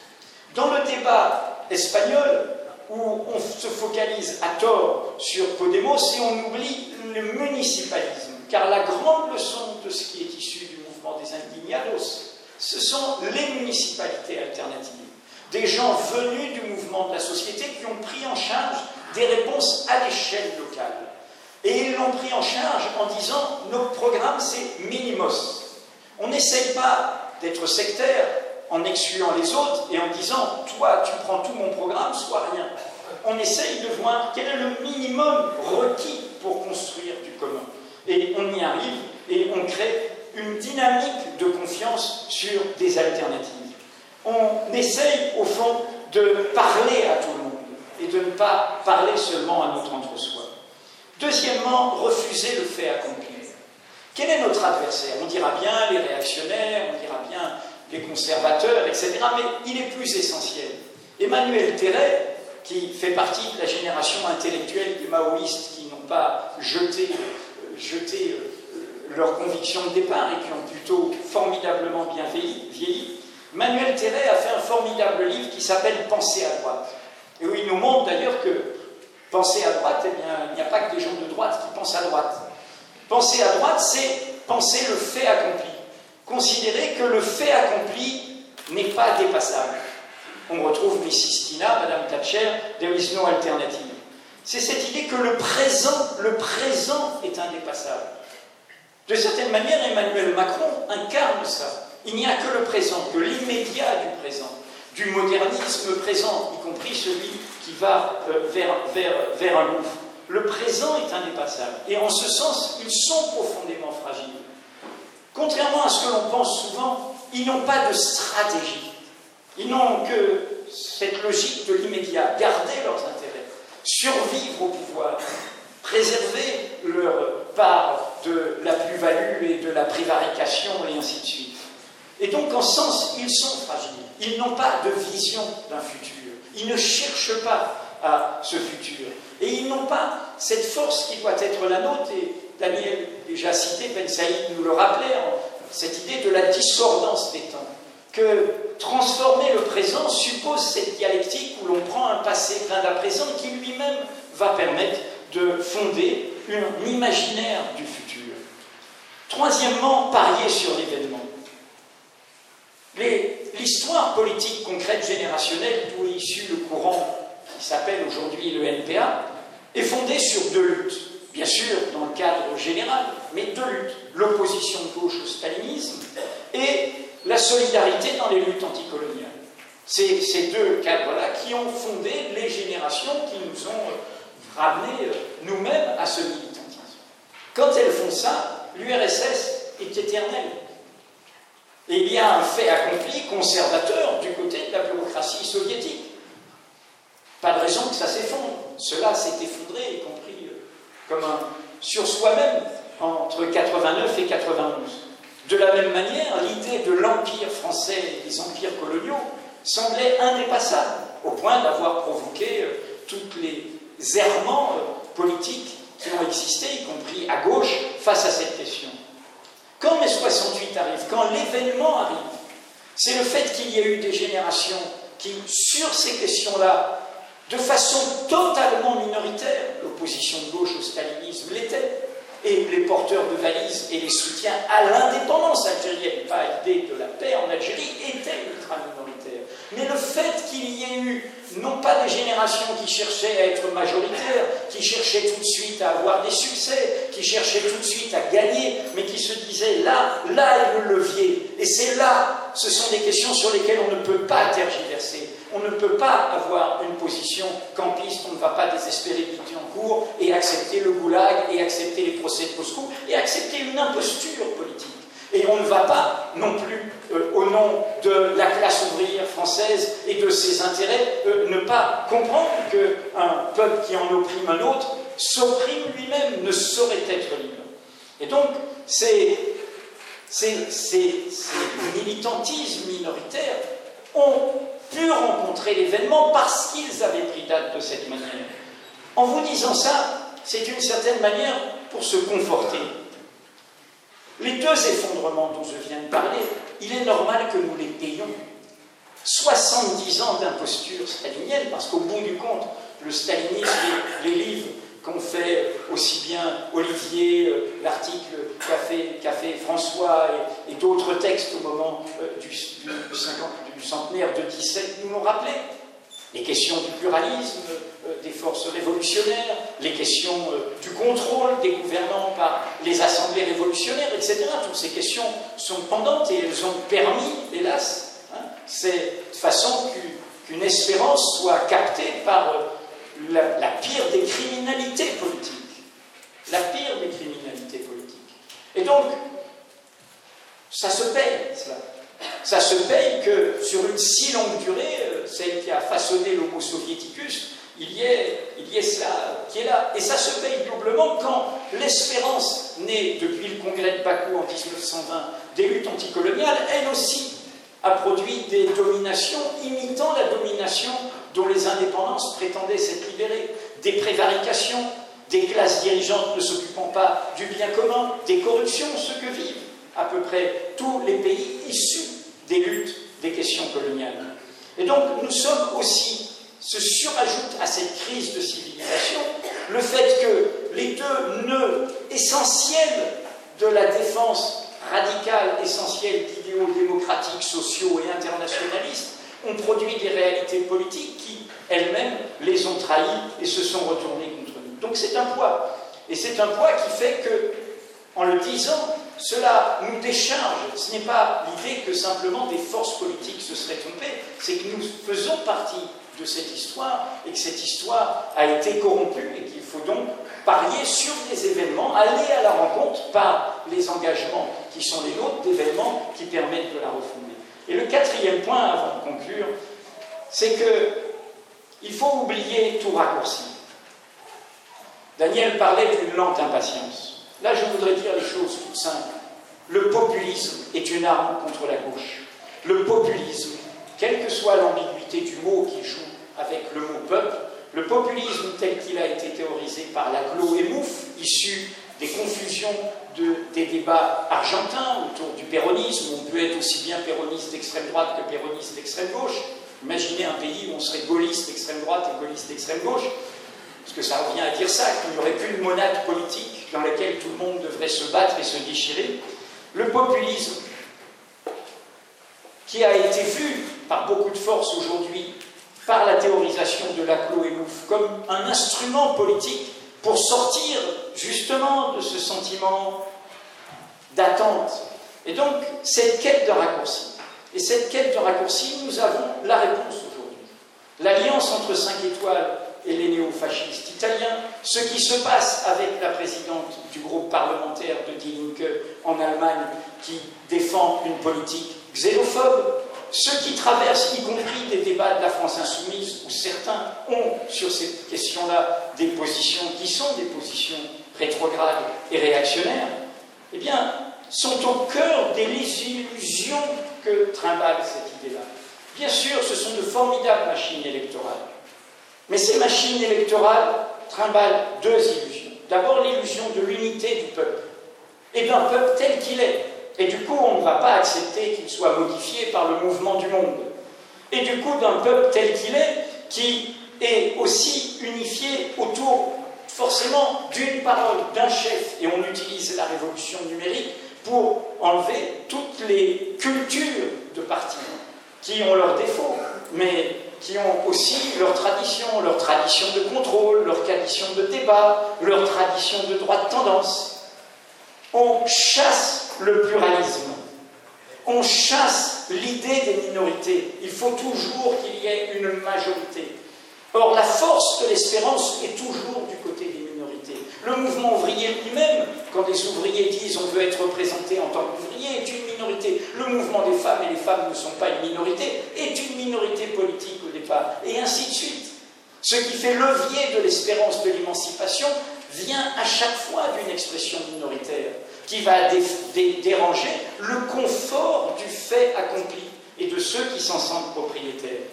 Dans le débat espagnol, où on se focalise à tort sur Podemos et on oublie le municipalisme, car la grande leçon de ce qui est issu du mouvement des indignados, ce sont les municipalités alternatives. Des gens venus du mouvement de la société qui ont pris en charge des réponses à l'échelle locale. Et ils l'ont pris en charge en disant notre programme c'est minimos. On n'essaye pas d'être sectaire en excluant les autres et en disant toi tu prends tout mon programme, soit rien. On essaye de voir quel est le minimum requis pour construire du commun. Et on y arrive et on crée une dynamique de confiance sur des alternatives. On essaye, au fond, de parler à tout le monde et de ne pas parler seulement à notre entre-soi. Deuxièmement, refuser le fait accompli. Quel est notre adversaire? On dira bien les réactionnaires, on dira bien les conservateurs, etc. Mais il est plus essentiel. Emmanuel Terret, qui fait partie de la génération intellectuelle des maoïstes qui n'ont pas jeté, euh, jeté euh, leurs convictions de départ et qui ont plutôt formidablement bien vieilli, Manuel Terret a fait un formidable livre qui s'appelle Penser à droite. Et où il nous montre d'ailleurs que penser à droite, eh bien, il n'y a pas que des gens de droite qui pensent à droite. Penser à droite, c'est penser le fait accompli. Considérer que le fait accompli n'est pas dépassable. On retrouve Mrs. Stina, Madame Thatcher, there is no alternative. C'est cette idée que le présent, le présent est indépassable. De certaine manière, Emmanuel Macron incarne ça. Il n'y a que le présent, que l'immédiat du présent, du modernisme présent, y compris celui qui va euh, vers, vers, vers un gouffre. Le présent est indépassable. Et en ce sens, ils sont profondément fragiles. Contrairement à ce que l'on pense souvent, ils n'ont pas de stratégie. Ils n'ont que cette logique de l'immédiat, garder leurs intérêts, survivre au pouvoir, préserver leur part de la plus-value et de la prévarication, et ainsi de suite. Et donc, en sens, ils sont fragiles. Ils n'ont pas de vision d'un futur. Ils ne cherchent pas à ce futur. Et ils n'ont pas cette force qui doit être la nôtre. Et Daniel, déjà cité, Ben Saïd nous le rappelait, cette idée de la discordance des temps. Que transformer le présent suppose cette dialectique où l'on prend un passé plein d'un présent qui lui-même va permettre de fonder un imaginaire du futur. Troisièmement, parier sur l'événement. L'histoire politique concrète générationnelle d'où est issu le courant qui s'appelle aujourd'hui le NPA est fondée sur deux luttes. Bien sûr, dans le cadre général, mais deux luttes. L'opposition de gauche au stalinisme et la solidarité dans les luttes anticoloniales. C'est ces deux cadres-là qui ont fondé les générations qui nous ont ramenés euh, nous-mêmes à ce militantisme. Quand elles font ça, l'URSS est éternelle. Et il y a un fait accompli conservateur du côté de la bureaucratie soviétique. Pas de raison que ça s'effondre. Cela s'est effondré, y compris euh, comme un, sur soi-même, entre 89 et 91. De la même manière, l'idée de l'empire français des empires coloniaux semblait indépassable, au point d'avoir provoqué euh, tous les errements euh, politiques qui ont existé, y compris à gauche, face à cette question. Quand mai 68 arrive, quand l'événement arrive, c'est le fait qu'il y ait eu des générations qui, sur ces questions-là, de façon totalement minoritaire, l'opposition de gauche au stalinisme l'était, et les porteurs de valises et les soutiens à l'indépendance algérienne, pas à l'idée de la paix en Algérie, étaient ultra. Mais le fait qu'il y ait eu non pas des générations qui cherchaient à être majoritaires, qui cherchaient tout de suite à avoir des succès, qui cherchaient tout de suite à gagner, mais qui se disaient là, là est le levier. Et c'est là, ce sont des questions sur lesquelles on ne peut pas tergiverser. On ne peut pas avoir une position campiste, on ne va pas désespérer du en cours et accepter le goulag et accepter les procès de Moscou et accepter une imposture politique. Et on ne va pas non plus, euh, au nom de la classe ouvrière française et de ses intérêts, euh, ne pas comprendre qu'un peuple qui en opprime un autre s'opprime lui-même, ne saurait être libre. Et donc, ces, militantismes minoritaires ont pu rencontrer l'événement parce qu'ils avaient pris date de cette manière. En vous disant ça, c'est d'une certaine manière pour se conforter. Les deux effondrements dont je viens de parler, il est normal que nous les payions. 70 ans d'imposture stalinienne, parce qu'au bout du compte, le stalinisme, les, livres qu'ont fait aussi bien Olivier, euh, l'article qu'a fait, François et, d'autres textes au moment euh, du, du, centenaire de 17 nous l'ont rappelé les questions du pluralisme euh, des forces révolutionnaires, les questions euh, du contrôle des gouvernants par les assemblées révolutionnaires, etc. Toutes ces questions sont pendantes et elles ont permis, hélas, hein, cette façon qu'une espérance soit captée par euh, la, pire des criminalités politiques. La pire des criminalités politiques. Et donc, ça se paye, cela. Ça se paye que sur une si longue durée, euh, celle qui a façonné l'Homo soviéticus, il y ait, il y ait cela qui est là. Et ça se paye doublement quand l'espérance née depuis le congrès de Bakou en 1920 des luttes anticoloniales, elle aussi a produit des dominations imitant la domination dont les indépendances prétendaient s'être libérées, des prévarications, des classes dirigeantes ne s'occupant pas du bien commun, des corruptions, ce que vivent à peu près tous les pays issus des luttes des questions coloniales. Et donc nous sommes aussi, se surajoute à cette crise de civilisation le fait que les deux nœuds essentiels de la défense radicale, essentielle d'idéaux démocratiques, sociaux et internationalistes ont produit des réalités politiques qui, elles-mêmes, les ont trahies et se sont retournées contre nous. Donc c'est un poids. Et c'est un poids qui fait que, en le disant, cela nous décharge. Ce n'est pas l'idée que simplement des forces politiques se seraient trompées, c'est que nous faisons partie de cette histoire et que cette histoire a été corrompue et qu'il faut donc parier sur des événements, aller à la rencontre par les engagements qui sont les nôtres d'événements qui permettent de la refonder. Et le quatrième point, avant de conclure, c'est que il faut oublier tout raccourci. Daniel parlait d'une lente impatience. Là, je voudrais dire les choses toutes simples. Le populisme est une arme contre la gauche. Le populisme, quelle que soit l'ambiguïté du mot qui joue avec le mot peuple, le populisme tel qu'il a été théorisé par Laglo et Mouffe, issu des confusions des débats argentins autour du péronisme, on peut être aussi bien péroniste d'extrême droite que péroniste d'extrême gauche. Imaginez un pays où on serait gaulliste d'extrême droite et gaulliste d'extrême gauche, parce que ça revient à dire ça, qu'il n'y aurait plus de monade politique dans laquelle tout le monde devrait se battre et se déchirer. Le populisme, qui a été vu par beaucoup de force aujourd'hui par la théorisation de Laclos et Mouffe comme un instrument politique pour sortir justement de ce sentiment d'attente. Et donc, cette quête de raccourci. Et cette quête de raccourci, nous avons la réponse aujourd'hui. L'alliance entre 5 étoiles et les néofascistes italiens, ce qui se passe avec la présidente du groupe parlementaire de Die Linke en Allemagne qui défend une politique xénophobe, ceux qui traversent, y compris des débats de la France insoumise, où certains ont sur ces questions-là des positions qui sont des positions rétrogrades et réactionnaires, eh bien, sont au cœur des illusions que trimballe cette idée-là. Bien sûr, ce sont de formidables machines électorales, mais ces machines électorales trimballent deux illusions. D'abord, l'illusion de l'unité du peuple, et d'un peuple tel qu'il est, et du coup, on ne va pas accepter qu'il soit modifié par le mouvement du monde. Et du coup, d'un peuple tel qu'il est, qui est aussi unifié autour forcément d'une parole, d'un chef, et on utilise la révolution numérique pour enlever toutes les cultures de partis qui ont leurs défauts, mais qui ont aussi leur tradition, leur tradition de contrôle, leur tradition de débat, leur tradition de droite tendance. On chasse le pluralisme. On chasse l'idée des minorités. Il faut toujours qu'il y ait une majorité. Or, la force de l'espérance est toujours du côté. Le mouvement ouvrier lui-même, quand les ouvriers disent on veut être représenté en tant qu'ouvrier, est une minorité. Le mouvement des femmes et les femmes ne sont pas une minorité, est une minorité politique au départ, et ainsi de suite. Ce qui fait levier de l'espérance de l'émancipation vient à chaque fois d'une expression minoritaire qui va déranger le confort du fait accompli et de ceux qui s'en sentent propriétaires.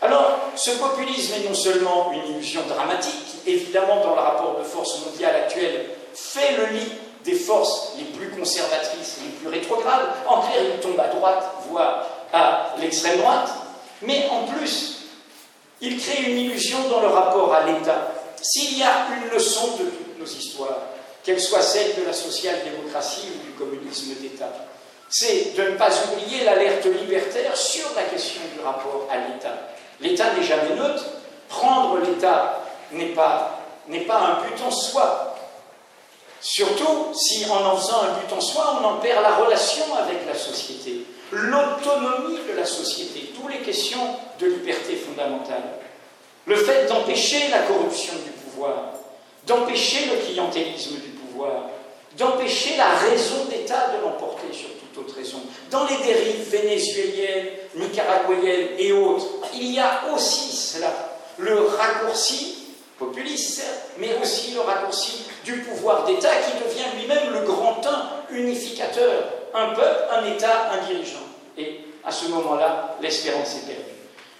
Alors, ce populisme est non seulement une illusion dramatique, qui, évidemment, dans le rapport de force mondiale actuel, fait le lit des forces les plus conservatrices, les plus rétrogrades. En clair, il tombe à droite, voire à l'extrême droite. Mais en plus, il crée une illusion dans le rapport à l'État. S'il y a une leçon de toutes nos histoires, qu'elle soit celle de la social-démocratie ou du communisme d'État. C'est de ne pas oublier l'alerte libertaire sur la question du rapport à l'État. L'État n'est jamais neutre. Prendre l'État n'est pas, pas un but en soi. Surtout si en en faisant un but en soi, on en perd la relation avec la société, l'autonomie de la société, toutes les questions de liberté fondamentale. Le fait d'empêcher la corruption du pouvoir, d'empêcher le clientélisme du d'empêcher la raison d'État de l'emporter sur toute autre raison. Dans les dérives vénézuéliennes, nicaraguayennes et autres, il y a aussi cela. le raccourci populiste, mais aussi le raccourci du pouvoir d'État qui devient lui-même le grand un unificateur. Un peuple, un État, un dirigeant. Et à ce moment-là, l'espérance est perdue.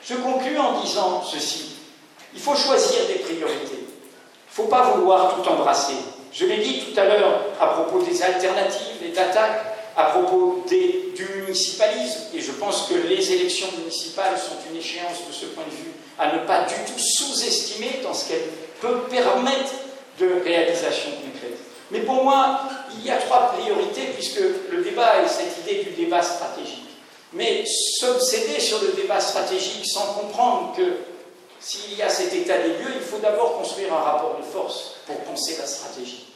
Je conclus en disant ceci. Il faut choisir des priorités. Il ne faut pas vouloir tout embrasser. Je l'ai dit tout à l'heure à propos des alternatives et d'attaques, à propos du municipalisme, et je pense que les élections municipales sont une échéance de ce point de vue à ne pas du tout sous-estimer dans ce qu'elles peuvent permettre de réalisation concrète. Mais pour moi, il y a trois priorités, puisque le débat est cette idée du débat stratégique. Mais s'obséder sur le débat stratégique sans comprendre que s'il y a cet état des lieux, il faut d'abord construire un rapport de force pour penser la stratégie.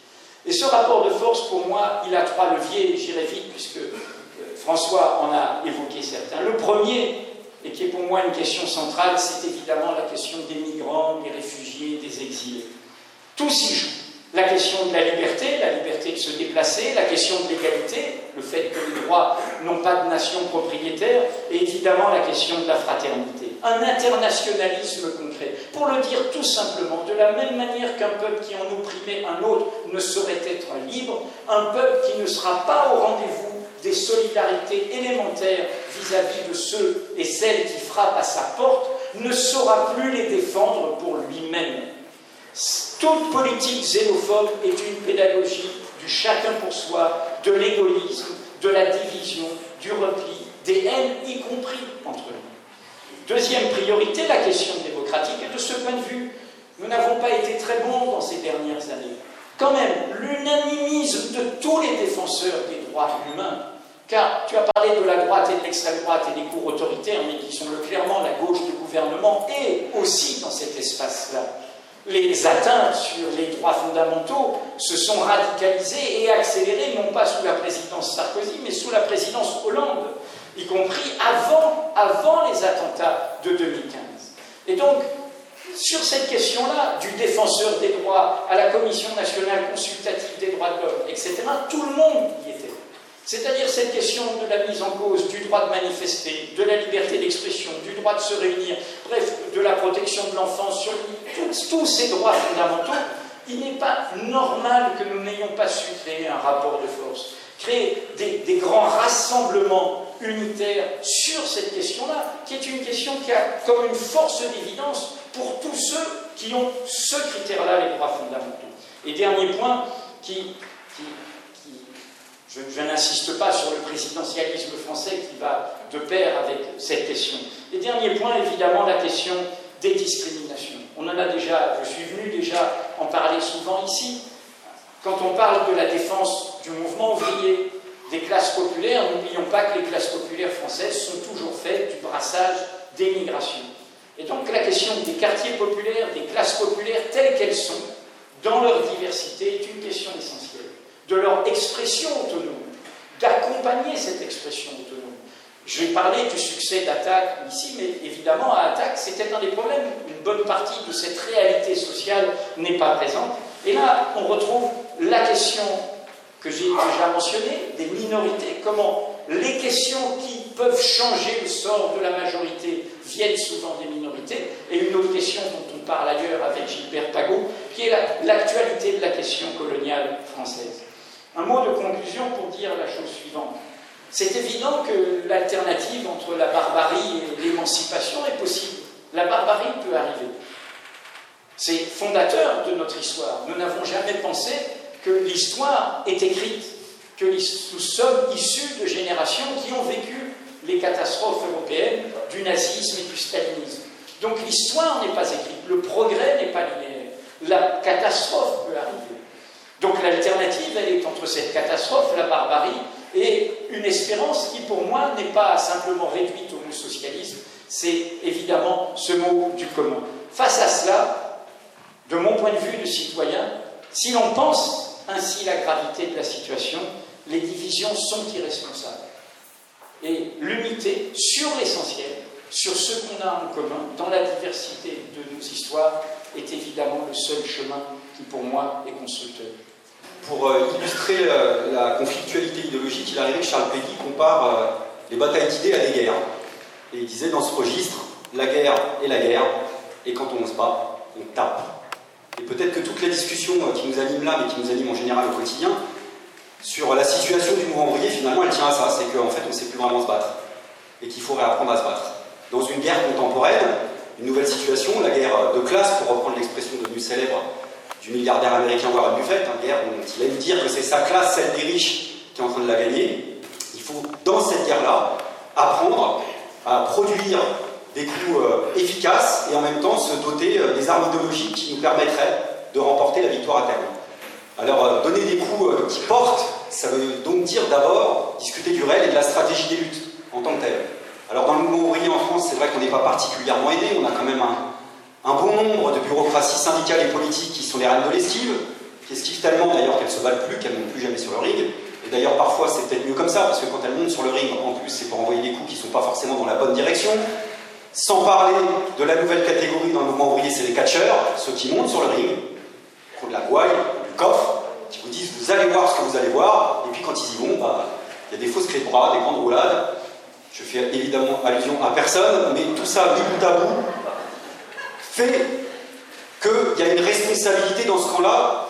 Et ce rapport de force, pour moi, il a trois leviers, j'irai vite puisque euh, François en a évoqué certains. Le premier, et qui est pour moi une question centrale, c'est évidemment la question des migrants, des réfugiés, des exilés. Tout s'y joue la question de la liberté, la liberté de se déplacer, la question de l'égalité, le fait que les droits n'ont pas de nation propriétaire, et évidemment la question de la fraternité. Un internationalisme concret. Pour le dire tout simplement, de la même manière qu'un peuple qui en opprimait un autre ne saurait être libre, un peuple qui ne sera pas au rendez-vous des solidarités élémentaires vis-à-vis de ceux et celles qui frappent à sa porte ne saura plus les défendre pour lui-même. Toute politique xénophobe est une pédagogie du chacun pour soi, de l'égoïsme, de la division, du repli, des haines, y compris entre nous. Deuxième priorité, la question démocratique. Et de ce point de vue, nous n'avons pas été très bons dans ces dernières années. Quand même, l'unanimisme de tous les défenseurs des droits humains, car tu as parlé de la droite et de l'extrême droite et des cours autoritaires, mais qui sont clairement la gauche du gouvernement, et aussi dans cet espace-là les atteintes sur les droits fondamentaux se sont radicalisées et accélérées, non pas sous la présidence Sarkozy, mais sous la présidence Hollande, y compris avant, les attentats de 2015. Et donc, sur cette question-là, du défenseur des droits à la Commission nationale consultative des droits de l'homme, etc., tout le monde y était. C'est-à-dire cette question de la mise en cause du droit de manifester, de la liberté d'expression, du droit de se réunir, bref, de la protection de l'enfance, tous, ces droits fondamentaux, il n'est pas normal que nous n'ayons pas su créer un rapport de force, créer des grands rassemblements unitaires sur cette question-là, qui est une question qui a comme une force d'évidence pour tous ceux qui ont ce critère-là, les droits fondamentaux. Et dernier point qui, qui je, n'insiste pas sur le présidentialisme français qui va de pair avec cette question. Et dernier point, évidemment, la question des discriminations. On en a déjà, je suis venu déjà en parler souvent ici. Quand on parle de la défense du mouvement ouvrier, des classes populaires, n'oublions pas que les classes populaires françaises sont toujours faites du brassage des migrations. Et donc la question des quartiers populaires, des classes populaires telles qu'elles sont, dans leur diversité, est une question essentielle de leur expression autonome, d'accompagner cette expression autonome. Je vais parler du succès d'Attaque ici, mais évidemment, à Attaque, c'était un des problèmes. Une bonne partie de cette réalité sociale n'est pas présente. Et là, on retrouve la question que j'ai déjà mentionnée, des minorités, comment les questions qui peuvent changer le sort de la majorité viennent souvent des minorités, et une autre question dont on parle ailleurs avec Gilbert Pagot, qui est l'actualité de la question coloniale française. Un mot de conclusion pour dire la chose suivante. C'est évident que l'alternative entre la barbarie et l'émancipation est possible. La barbarie peut arriver. C'est fondateur de notre histoire. Nous n'avons jamais pensé que l'histoire est écrite, que nous sommes issus de générations qui ont vécu les catastrophes européennes du nazisme et du stalinisme. Donc l'histoire n'est pas écrite, le progrès n'est pas linéaire. La catastrophe peut arriver. Donc l'alternative, elle est entre cette catastrophe, la barbarie, et une espérance qui, pour moi, n'est pas simplement réduite au mot socialisme, c'est évidemment ce mot du commun. Face à cela, de mon point de vue de citoyen, si l'on pense ainsi la gravité de la situation, les divisions sont irresponsables. Et l'unité sur l'essentiel, sur ce qu'on a en commun, dans la diversité de nos histoires, est évidemment le seul chemin qui, pour moi, est constructeur. Pour euh, illustrer euh, la conflictualité idéologique, il arrivait que Charles Péguy compare euh, les batailles d'idées à des guerres. Et il disait dans ce registre, la guerre est la guerre, Et quand on se bat, on tape. Et peut-être que toute la discussion euh, qui nous anime là, mais qui nous anime en général au quotidien, sur la situation du mouvement ouvrier, finalement, elle tient à ça. C'est qu'en fait, on ne sait plus vraiment se battre. Et qu'il faut réapprendre à se battre. Dans une guerre contemporaine, une nouvelle situation, la guerre de classe, pour reprendre l'expression devenue célèbre du milliardaire américain Warren Buffett, une guerre dont il aime dire que c'est sa classe, celle des riches, qui est en train de la gagner. Il faut, dans cette guerre-là, apprendre à produire des coups euh, efficaces et en même temps se doter euh, des armes idéologiques qui nous permettraient de remporter la victoire à terme. Alors, euh, donner des coups qui portent, ça veut donc dire d'abord discuter du réel et de la stratégie des luttes en tant que telle. Alors, dans le mouvement ouvrier en France, c'est vrai qu'on n'est pas particulièrement aidé, on a quand même un, bon nombre de bureaucraties syndicales et politiques qui sont les reines de l'esquive, qui esquivent tellement d'ailleurs qu'elles se battent plus, qu'elles ne montent plus jamais sur le ring. Et d'ailleurs, parfois, c'est peut-être mieux comme ça, parce que quand elles montent sur le ring, en plus, c'est pour envoyer des coups qui ne sont pas forcément dans la bonne direction. Sans parler de la nouvelle catégorie dans le mouvement ouvrier, c'est les catcheurs, ceux qui montent sur le ring, qui de la gouaille, du coffre, qui vous disent vous allez voir ce que vous allez voir, et puis quand ils y vont, bah, il y a des fausses clés de bras, des grandes roulades. Je fais évidemment allusion à personne, mais tout ça, mis bout à bout, fait qu'il y a une responsabilité dans ce camp-là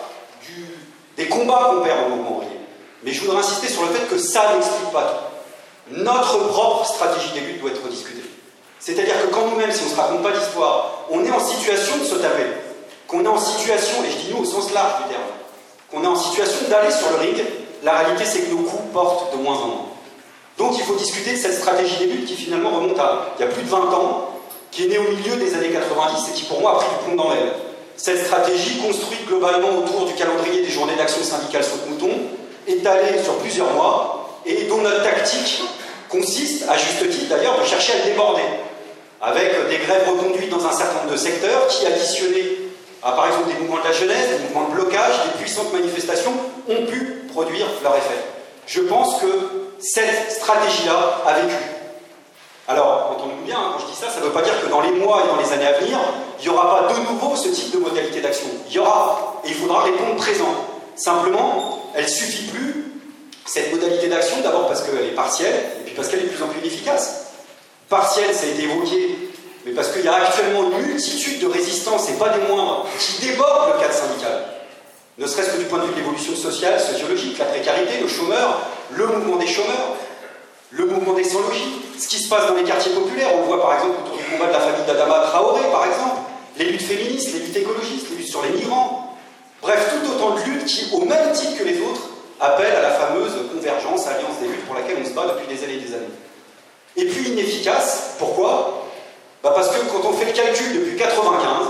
des combats qu'on perd au mouvement ouvrier. Mais je voudrais insister sur le fait que ça n'explique pas tout. Notre propre stratégie des luttes doit être discutée. C'est-à-dire que quand nous-mêmes, si on ne se raconte pas d'histoire, on est en situation de se taper, qu'on est en situation, et je dis nous au sens large du terme, qu'on est en situation d'aller sur le ring, la réalité c'est que nos coups portent de moins en moins. Donc il faut discuter de cette stratégie des luttes qui finalement remonte à il y a plus de 20 ans, qui est née au milieu des années 90 et qui pour moi a pris du plomb dans l'aile. Cette stratégie, construite globalement autour du calendrier des journées d'action syndicale saute mouton, étalée sur plusieurs mois, et dont notre tactique consiste, à juste titre d'ailleurs, de chercher à déborder avec des grèves reconduites dans un certain nombre de secteurs qui, additionnés à par exemple des mouvements de la jeunesse, des mouvements de blocage, des puissantes manifestations, ont pu produire leur effet. Je pense que cette stratégie-là a vécu. Alors, entendons-nous bien, hein, quand je dis ça, ça ne veut pas dire que dans les mois et dans les années à venir, il n'y aura pas de nouveau ce type de modalité d'action. Il y aura, et il faudra répondre présent. Simplement, elle ne suffit plus, cette modalité d'action, d'abord parce qu'elle est partielle, et puis parce qu'elle est de plus en plus inefficace partielle, ça a été évoqué, mais parce qu'il y a actuellement une multitude de résistances, et pas des moindres, qui débordent le cadre syndical. Ne serait-ce que du point de vue de l'évolution sociale, sociologique, la précarité, le chômeur, le mouvement des chômeurs, le mouvement des sans-logis, ce qui se passe dans les quartiers populaires. On le voit par exemple autour du combat de la famille d'Adama Traoré, par exemple, les luttes féministes, les luttes écologistes, les luttes sur les migrants. Bref, tout autant de luttes qui, au même titre que les autres, appellent à la fameuse convergence, alliance des luttes pour laquelle on se bat depuis des années et des années. Et puis inefficace, pourquoi? Bah Parce que quand on fait le calcul depuis 95,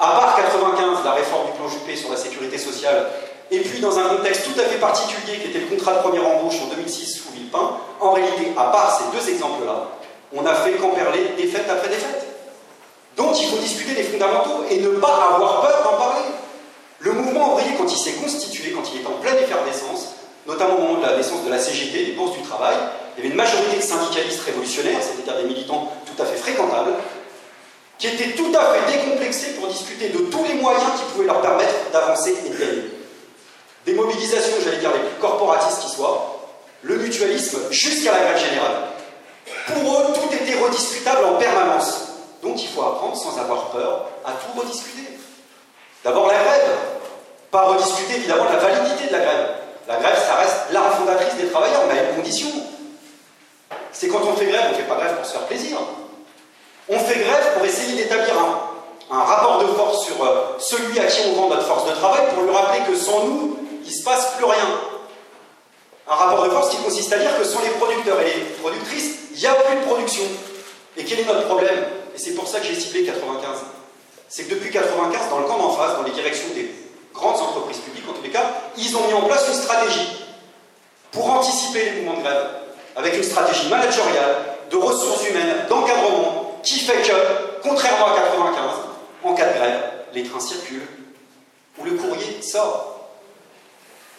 à part 95, la réforme du plan Juppé sur la sécurité sociale, et puis dans un contexte tout à fait particulier qui était le contrat de première embauche en 2006 sous Villepin, en réalité, à part ces deux exemples-là, on a fait qu'emperler défaite après défaite. Donc il faut discuter des fondamentaux et ne pas avoir peur d'en parler. Le mouvement ouvrier, quand il s'est constitué, quand il est en pleine effervescence, notamment au moment de la naissance de la CGT, des bourses du travail, il y avait une majorité de syndicalistes révolutionnaires, c'est-à-dire des militants tout à fait fréquentables, qui étaient tout à fait décomplexés pour discuter de tous les moyens qui pouvaient leur permettre d'avancer et de gagner. Des mobilisations, j'allais dire, les plus corporatistes qui soient, le mutualisme jusqu'à la grève générale. Pour eux, tout était rediscutable en permanence. Donc il faut apprendre, sans avoir peur, à tout rediscuter. D'abord la grève. Pas rediscuter évidemment de la validité de la grève. La grève, ça reste l'arme fondatrice des travailleurs, mais à une condition c'est quand on fait grève, on ne fait pas grève pour se faire plaisir. On fait grève pour essayer d'établir un, rapport de force sur euh, celui à qui on vend notre force de travail pour lui rappeler que sans nous, il ne se passe plus rien. Un rapport de force qui consiste à dire que sans les producteurs et les productrices, il n'y a plus de production. Et quel est notre problème? Et c'est pour ça que j'ai ciblé 95. C'est que depuis 95, dans le camp d'en face, dans les directions des grandes entreprises publiques, en tous les cas, ils ont mis en place une stratégie pour anticiper les mouvements de grève avec une stratégie managériale, de ressources humaines, d'encadrement, qui fait que, contrairement à 95, en cas de grève, les trains circulent, ou le courrier sort.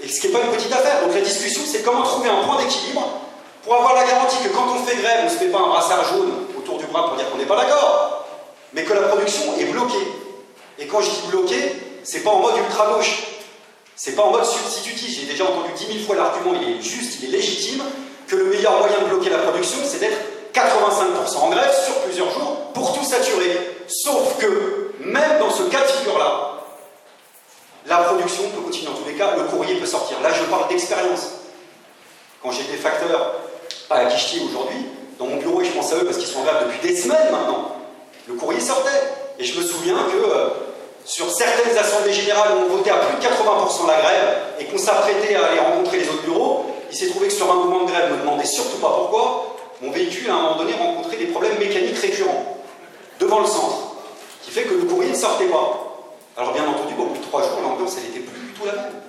Et ce qui n'est pas une petite affaire. Donc la discussion, c'est comment trouver un point d'équilibre pour avoir la garantie que quand on fait grève, on ne se fait pas un brassard jaune autour du bras pour dire qu'on n'est pas d'accord, mais que la production est bloquée. Et quand je dis bloquée, c'est pas en mode ultra-gauche, c'est pas en mode substitutif. J'ai déjà entendu 10 000 fois l'argument, il est juste, il est légitime, que le meilleur moyen de bloquer la production, c'est d'être 85% en grève sur plusieurs jours pour tout saturer. Sauf que, même dans ce cas de figure-là, la production peut continuer. En tous les cas, le courrier peut sortir. Là, je parle d'expérience. Quand j'étais facteur, pas à Kichti aujourd'hui, dans mon bureau, et je pense à eux parce qu'ils sont là depuis des semaines maintenant, le courrier sortait. Et je me souviens que euh, sur certaines assemblées générales où on votait à plus de 80% la grève et qu'on s'apprêtait à aller rencontrer les autres bureaux, il s'est trouvé que sur un moment de grève, ne me demandait surtout pas pourquoi, mon véhicule à un moment donné rencontrait des problèmes mécaniques récurrents devant le centre, qui fait que le courrier ne sortait pas. Alors bien entendu, au bout de trois jours, l'ambiance, elle n'était plus du tout la même.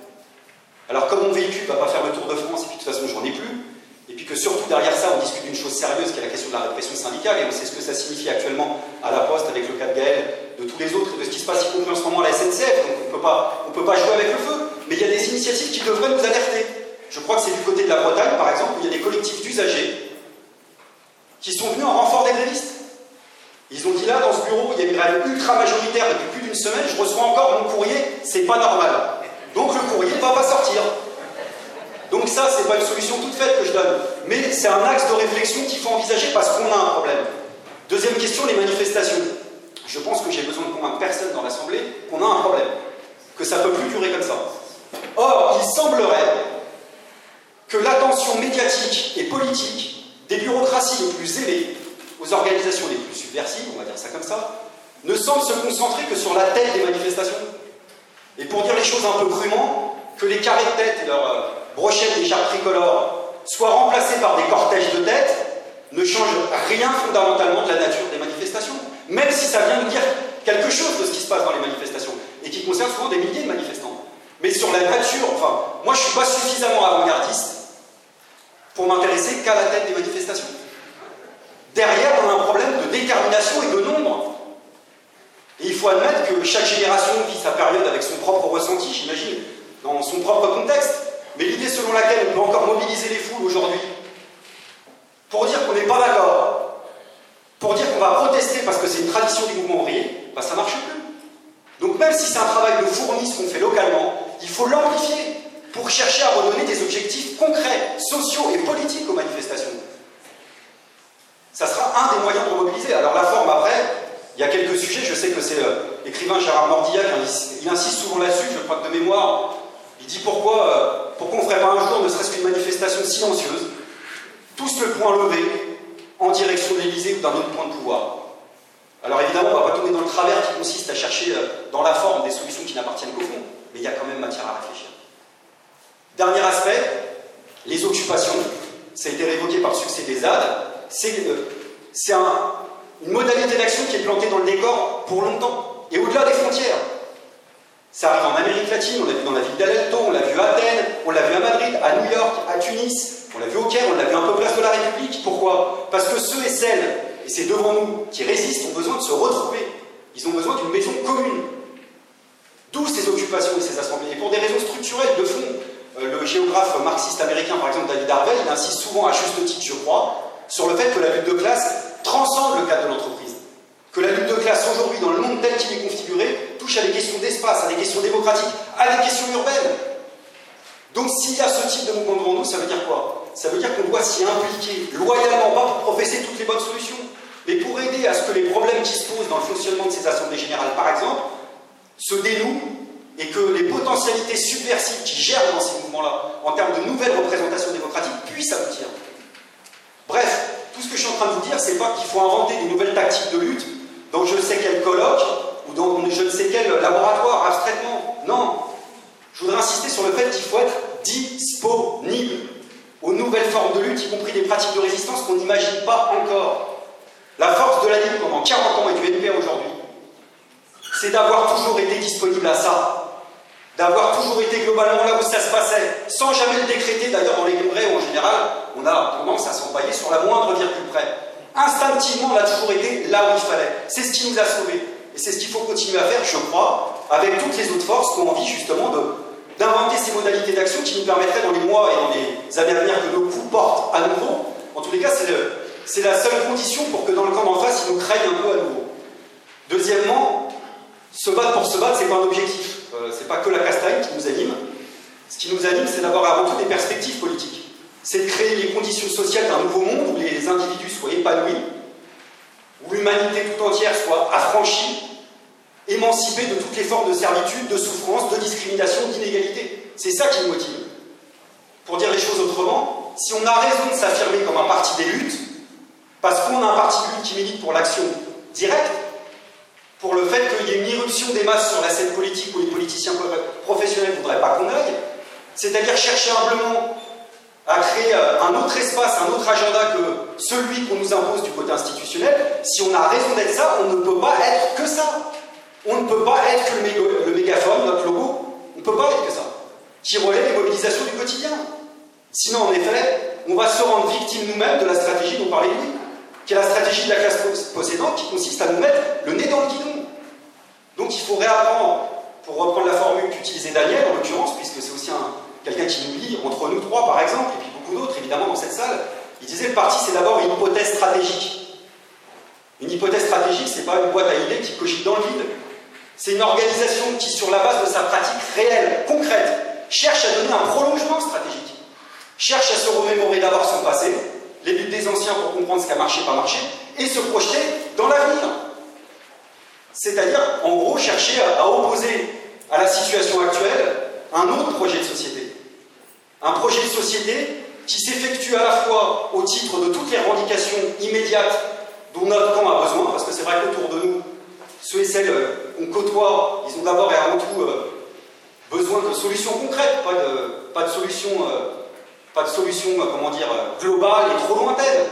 Alors comme mon véhicule ne va pas faire le tour de France, et puis de toute façon, j'en ai plus, et puis que surtout derrière ça, on discute d'une chose sérieuse qui est la question de la répression syndicale, et on sait ce que ça signifie actuellement à la Poste avec le cas de Gaël, de tous les autres, et de ce qui se passe y compris en ce moment à la SNCF, donc on ne peut pas jouer avec le feu. Mais il y a des initiatives qui devraient nous alerter. Je crois que c'est du côté de la Bretagne, par exemple, où il y a des collectifs d'usagers qui sont venus en renfort des grévistes. Ils ont dit là, dans ce bureau, il y a une grève ultra majoritaire depuis plus d'une semaine, je reçois encore mon courrier, c'est pas normal. Donc le courrier ne va pas sortir. Donc ça, c'est pas une solution toute faite que je donne, mais c'est un axe de réflexion qu'il faut envisager parce qu'on a un problème. Deuxième question, les manifestations. Je pense que j'ai besoin de convaincre personne dans l'Assemblée qu'on a un problème, que ça ne peut plus durer comme ça. Or, il semblerait que l'attention médiatique et politique des bureaucraties les plus élevées aux organisations les plus subversives, on va dire ça comme ça, ne semble se concentrer que sur la tête des manifestations. Et pour dire les choses un peu crûment, que les carrés de tête et leurs euh, brochettes d'écharpes tricolores soient remplacés par des cortèges de tête ne change rien fondamentalement de la nature des manifestations, même si ça vient nous dire quelque chose de ce qui se passe dans les manifestations, et qui concerne souvent des milliers de manifestants. Mais sur la nature, enfin, moi je ne suis pas suffisamment avant-gardiste pour m'intéresser qu'à la tête des manifestations. Derrière, on a un problème de détermination et de nombre. Et il faut admettre que chaque génération vit sa période avec son propre ressenti, j'imagine, dans son propre contexte. Mais l'idée selon laquelle on peut encore mobiliser les foules aujourd'hui pour dire qu'on n'est pas d'accord, pour dire qu'on va protester parce que c'est une tradition du mouvement ouvrier, bah, ça ne marche plus. Donc même si c'est un travail de fourni ce qu'on fait localement, il faut l'amplifier pour chercher à redonner des objectifs concrets, sociaux et politiques aux manifestations ça sera un des moyens de mobiliser. Alors la forme, après, il y a quelques sujets, je sais que c'est euh, l'écrivain Gérard Mordillac, il insiste souvent là-dessus, je crois que de mémoire, il dit pourquoi, euh, pourquoi on ne ferait pas un jour ne serait-ce qu'une manifestation silencieuse, tous le point levé, en direction de l'Élysée ou d'un autre point de pouvoir. Alors évidemment, on ne va pas tomber dans le travers qui consiste à chercher euh, dans la forme des solutions qui n'appartiennent qu'au fond, mais il y a quand même matière à réfléchir. Dernier aspect, les occupations. Ça a été révoqué par le succès des ZAD c'est une modalité d'action qui est plantée dans le décor pour longtemps, et au-delà des frontières. Ça arrive en Amérique latine, on l'a vu dans la ville d'Alelto, on l'a vu à Athènes, on l'a vu à Madrid, à New York, à Tunis, on l'a vu au Caire, on l'a vu un peu place de la République. Pourquoi? Parce que ceux et celles, et c'est devant nous, qui résistent, ont besoin de se retrouver. Ils ont besoin d'une maison commune. D'où ces occupations et ces assemblées. Et pour des raisons structurelles de fond, euh, le géographe marxiste américain, par exemple David Harvey, il insiste souvent, à juste titre, je crois, sur le fait que la lutte de classe transcende le cadre de l'entreprise. Que la lutte de classe aujourd'hui, dans le monde tel qu'il est configuré, touche à des questions d'espace, à des questions démocratiques, à des questions urbaines. Donc s'il y a ce type de mouvement devant nous, ça veut dire quoi? Ça veut dire qu'on doit s'y impliquer loyalement, pas pour professer toutes les bonnes solutions, mais pour aider à ce que les problèmes qui se posent dans le fonctionnement de ces assemblées générales, par exemple, se dénouent et que les potentialités subversives qui gèrent dans ces mouvements-là, en termes de nouvelles représentations démocratiques, puissent aboutir. Bref, tout ce que je suis en train de vous dire, c'est pas qu'il faut inventer des nouvelles tactiques de lutte dans je ne sais quel colloque ou dans je ne sais quel laboratoire abstraitement. Non. Je voudrais insister sur le fait qu'il faut être disponible aux nouvelles formes de lutte, y compris des pratiques de résistance qu'on n'imagine pas encore. La force de la lutte pendant 40 ans et du NPA aujourd'hui, c'est d'avoir toujours été disponible à ça, d'avoir toujours été globalement là où ça se passait, sans jamais le décréter. D'ailleurs, dans les congrès, en général, on a tendance à s'empailler sur la moindre virgule près. Instinctivement, on a toujours été là où il fallait. C'est ce qui nous a sauvés. Et c'est ce qu'il faut continuer à faire, je crois, avec toutes les autres forces qui ont envie justement d'inventer ces modalités d'action qui nous permettraient dans les mois et dans les années à venir que nos coups portent à nouveau. En tous les cas, c'est la seule condition pour que dans le camp d'en face, ils nous craignent un peu à nouveau. Deuxièmement, se battre pour se battre, c'est pas un objectif. Euh, c'est pas que la castagne qui nous anime. Ce qui nous anime, c'est d'avoir avant tout des perspectives politiques. C'est de créer les conditions sociales d'un nouveau monde où les individus soient épanouis où l'humanité tout entière soit affranchie, émancipée de toutes les formes de servitude, de souffrance, de discrimination, d'inégalité. C'est ça qui nous motive. Pour dire les choses autrement, si on a raison de s'affirmer comme un parti des luttes, parce qu'on a un parti de lutte qui milite pour l'action directe, pour le fait qu'il y ait une irruption des masses sur la scène politique où les politiciens professionnels ne voudraient pas qu'on aille, c'est-à-dire chercher humblement à créer euh, un autre espace, un autre agenda que celui qu'on nous impose du côté institutionnel, si on a raison d'être ça, on ne peut pas être que ça. On ne peut pas être que le, mégaphone, notre logo, on ne peut pas être que ça. Qui relève les mobilisations du quotidien. Sinon, en effet, on va se rendre victime nous-mêmes de la stratégie dont parlait Louis, qui est la stratégie de la classe possédante, qui consiste à nous mettre le nez dans le guidon. Donc il faut réapprendre, pour reprendre la formule qu'utilisait Daniel en l'occurrence, puisque c'est aussi un, quelqu'un qui nous lit, entre nous trois par exemple, et puis beaucoup d'autres évidemment dans cette salle, il disait le parti c'est d'abord une hypothèse stratégique. Une hypothèse stratégique, c'est pas une boîte à idées qui cogite dans le vide. C'est une organisation qui, sur la base de sa pratique réelle, concrète, cherche à donner un prolongement stratégique. Cherche à se remémorer d'abord son passé, les buts des anciens pour comprendre ce qui a marché, pas marché, et se projeter dans l'avenir. C'est-à-dire, en gros, chercher à opposer à la situation actuelle un autre projet de société. Un projet de société qui s'effectue à la fois au titre de toutes les revendications immédiates dont notre camp a besoin, parce que c'est vrai qu'autour de nous, ceux et celles qu'on côtoie, ils ont d'abord et avant tout euh, besoin de solutions concrètes, pas de, pas de solutions, euh, pas de solutions euh, comment dire, globales et trop lointaines.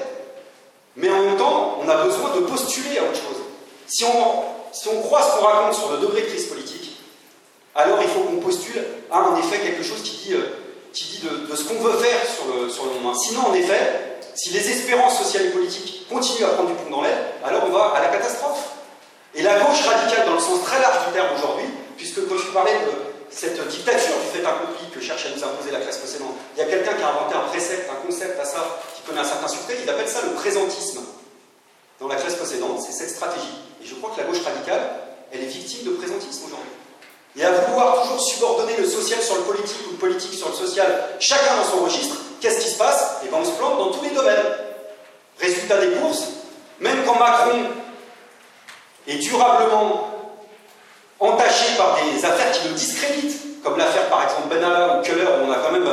Mais en même temps, on a besoin de postuler à autre chose. Si on, si on croit ce qu'on raconte sur le degré de crise politique, alors il faut qu'on postule à en effet quelque chose qui dit qui dit de, ce qu'on veut faire sur le, sur le moment. Sinon, en effet, si les espérances sociales et politiques continuent à prendre du plomb dans l'aile, alors on va à la catastrophe. Et la gauche radicale, dans le sens très large du terme aujourd'hui, puisque quand je parlais de cette dictature du fait accompli que cherche à nous imposer la classe précédente, il y a quelqu'un qui a inventé un précepte, un concept à ça, qui connaît un certain succès, il appelle ça le présentisme. Dans la classe précédente, c'est cette stratégie. Et je crois que la gauche radicale, elle est victime de présentisme aujourd'hui et à vouloir toujours subordonner le social sur le politique ou le politique sur le social, chacun dans son registre, qu'est-ce qui se passe? Eh bien, on se plante dans tous les domaines. Résultat des courses, même quand Macron est durablement entaché par des affaires qui le discréditent, comme l'affaire par exemple Benalla ou Keller, où on a quand même,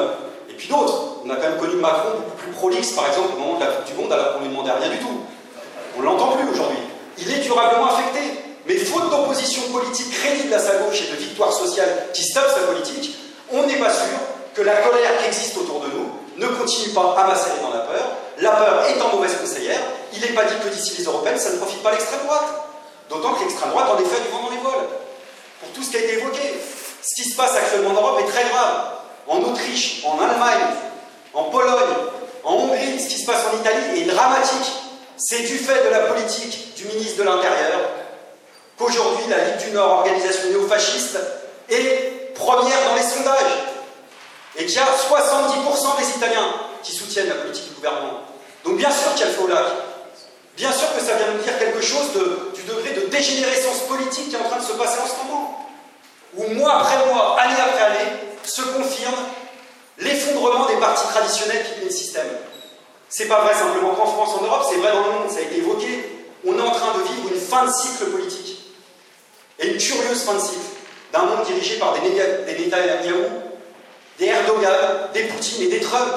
et puis d'autres, on a quand même connu Macron beaucoup plus prolixe, par exemple, au moment de la Coupe du Monde, alors qu'on ne lui demandait rien du tout. On ne l'entend plus aujourd'hui. Il est durablement affecté. Mais faute d'opposition politique crédible à sa gauche et de victoire sociale qui stoppe sa politique, on n'est pas sûr que la colère qui existe autour de nous ne continue pas à macérer dans la peur. La peur en mauvaise conseillère. Il n'est pas dit que d'ici les européennes, ça ne profite pas à l'extrême droite. D'autant que l'extrême droite en effet du vent dans les voiles. Pour tout ce qui a été évoqué. Ce qui se passe actuellement en Europe est très grave. En Autriche, en Allemagne, en Pologne, en Hongrie, ce qui se passe en Italie est dramatique. C'est du fait de la politique du ministre de l'Intérieur, qu'aujourd'hui la Ligue du Nord, organisation néofasciste, est première dans les sondages et qu'il y a 70% des Italiens qui soutiennent la politique du gouvernement. Donc bien sûr qu'il y a le au lac. Bien sûr que ça vient nous dire quelque chose du degré de dégénérescence politique qui est en train de se passer en ce moment. Où mois après mois, année après année, se confirme l'effondrement des partis traditionnels qui le système. C'est pas vrai simplement qu'en France, en Europe, c'est vrai dans le monde, ça a été évoqué. On est en train de vivre une fin de cycle politique et une curieuse fin de cycle d'un monde dirigé par des, des des Erdogan, des Poutine et des Trump.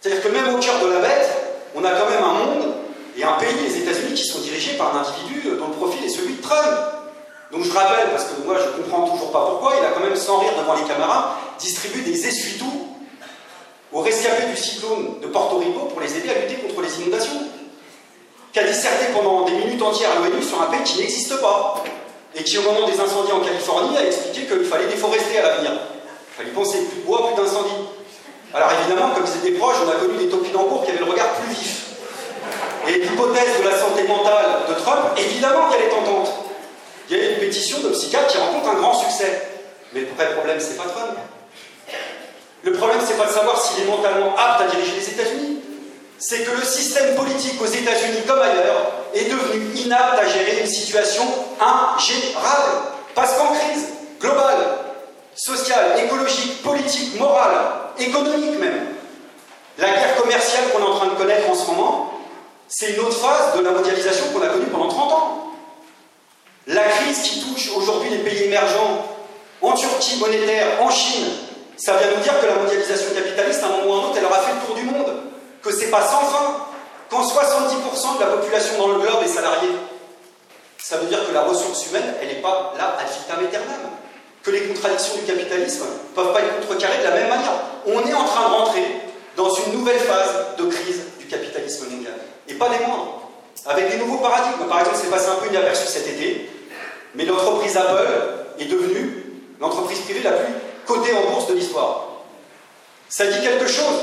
C'est-à-dire que même au cœur de la bête, on a quand même un monde et un pays, les États-Unis, qui sont dirigés par un individu dont le profil est celui de Trump. Donc je rappelle, parce que moi je ne comprends toujours pas pourquoi, il a quand même, sans rire devant les caméras, distribué des essuie-tout aux rescapés du cyclone de Porto Rico pour les aider à lutter contre les inondations. Qui a disserté pendant des minutes entières à l'ONU sur un pays qui n'existe pas et qui, au moment des incendies en Californie, a expliqué qu'il fallait déforester à l'avenir. Il fallait penser plus de bois, plus d'incendies. Alors évidemment, comme ils étaient proches, on a connu des topinambours qui avaient le regard plus vif. Et l'hypothèse de la santé mentale de Trump, évidemment qu'elle est tentante. Il y a une pétition de psychiatres qui rencontre un grand succès. Mais le vrai problème, c'est pas Trump. Le problème, c'est pas de savoir s'il est mentalement apte à diriger les États-Unis c'est que le système politique aux États-Unis comme ailleurs est devenu inapte à gérer une situation ingérable. Parce qu'en crise globale, sociale, écologique, politique, morale, économique même, la guerre commerciale qu'on est en train de connaître en ce moment, c'est une autre phase de la mondialisation qu'on a connue pendant 30 ans. La crise qui touche aujourd'hui les pays émergents, en Turquie monétaire, en Chine, ça vient nous dire que la mondialisation capitaliste, à un moment ou à un autre, elle aura fait le tour du monde, que c'est pas sans fin, quand 70% de la population dans le globe est salariée. Ça veut dire que la ressource humaine, elle n'est pas là ad vitam aeternam, que les contradictions du capitalisme ne peuvent pas être contrecarrées de la même manière. On est en train de rentrer dans une nouvelle phase de crise du capitalisme mondial, et pas des moindres avec des nouveaux paradigmes. Par exemple, c'est passé un peu inaperçu cet été, mais l'entreprise Apple est devenue l'entreprise privée la plus cotée en bourse de l'histoire. Ça dit quelque chose.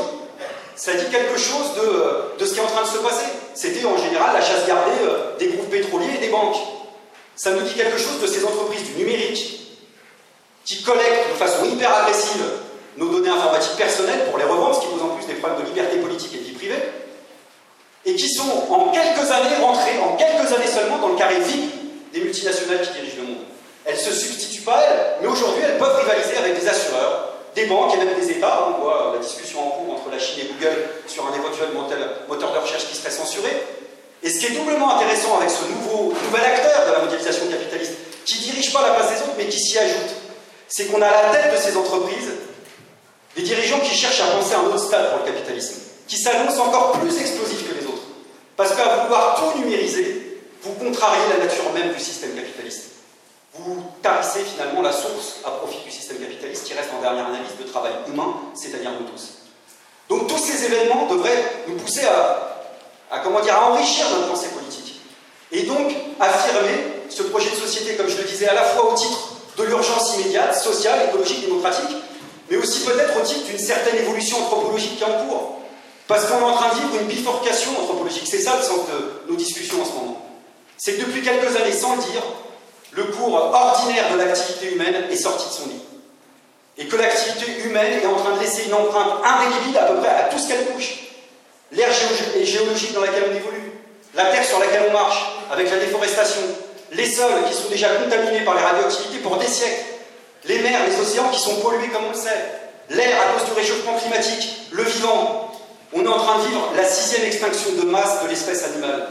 Ça dit quelque chose de, ce qui est en train de se passer. C'était en général la chasse gardée euh, des groupes pétroliers et des banques. Ça nous dit quelque chose de ces entreprises du numérique qui collectent de façon hyper agressive nos données informatiques personnelles pour les revendre, ce qui pose en plus des problèmes de liberté politique et de vie privée et qui sont en quelques années rentrées, en quelques années seulement, dans le carré VIP des multinationales qui dirigent le monde. Elles ne se substituent pas elles, mais aujourd'hui elles peuvent rivaliser avec des assureurs, des banques et même des États. On voit la discussion en cours entre la Chine et Google sur un éventuel moteur de recherche qui serait censuré. Et ce qui est doublement intéressant avec ce nouveau, nouvel acteur de la mondialisation capitaliste, qui ne dirige pas la place des autres, mais qui s'y ajoute, c'est qu'on a à la tête de ces entreprises des dirigeants qui cherchent à penser un autre stade pour le capitalisme, qui s'annoncent encore plus explosifs que les. Parce qu'à vouloir tout numériser, vous contrariez la nature même du système capitaliste. Vous tarissez finalement la source à profit du système capitaliste qui reste en dernière analyse de travail humain, c'est-à-dire nous tous. Donc tous ces événements devraient nous pousser à, comment dire, à enrichir notre pensée politique. Et donc affirmer ce projet de société, comme je le disais, à la fois au titre de l'urgence immédiate, sociale, écologique, démocratique, mais aussi peut-être au titre d'une certaine évolution anthropologique qui est en cours. Parce qu'on est en train de vivre une bifurcation anthropologique. C'est ça le sens de nos discussions en ce moment. C'est que depuis quelques années, sans le dire, le cours ordinaire de l'activité humaine est sorti de son lit. Et que l'activité humaine est en train de laisser une empreinte indélébile à peu près à tout ce qu'elle touche. L'air géologique dans laquelle on évolue, la terre sur laquelle on marche, avec la déforestation, les sols qui sont déjà contaminés par les radioactivités pour des siècles, les mers, les océans qui sont pollués comme on le sait, l'air à cause du réchauffement climatique, le vivant, on est en train de vivre la sixième extinction de masse de l'espèce animale.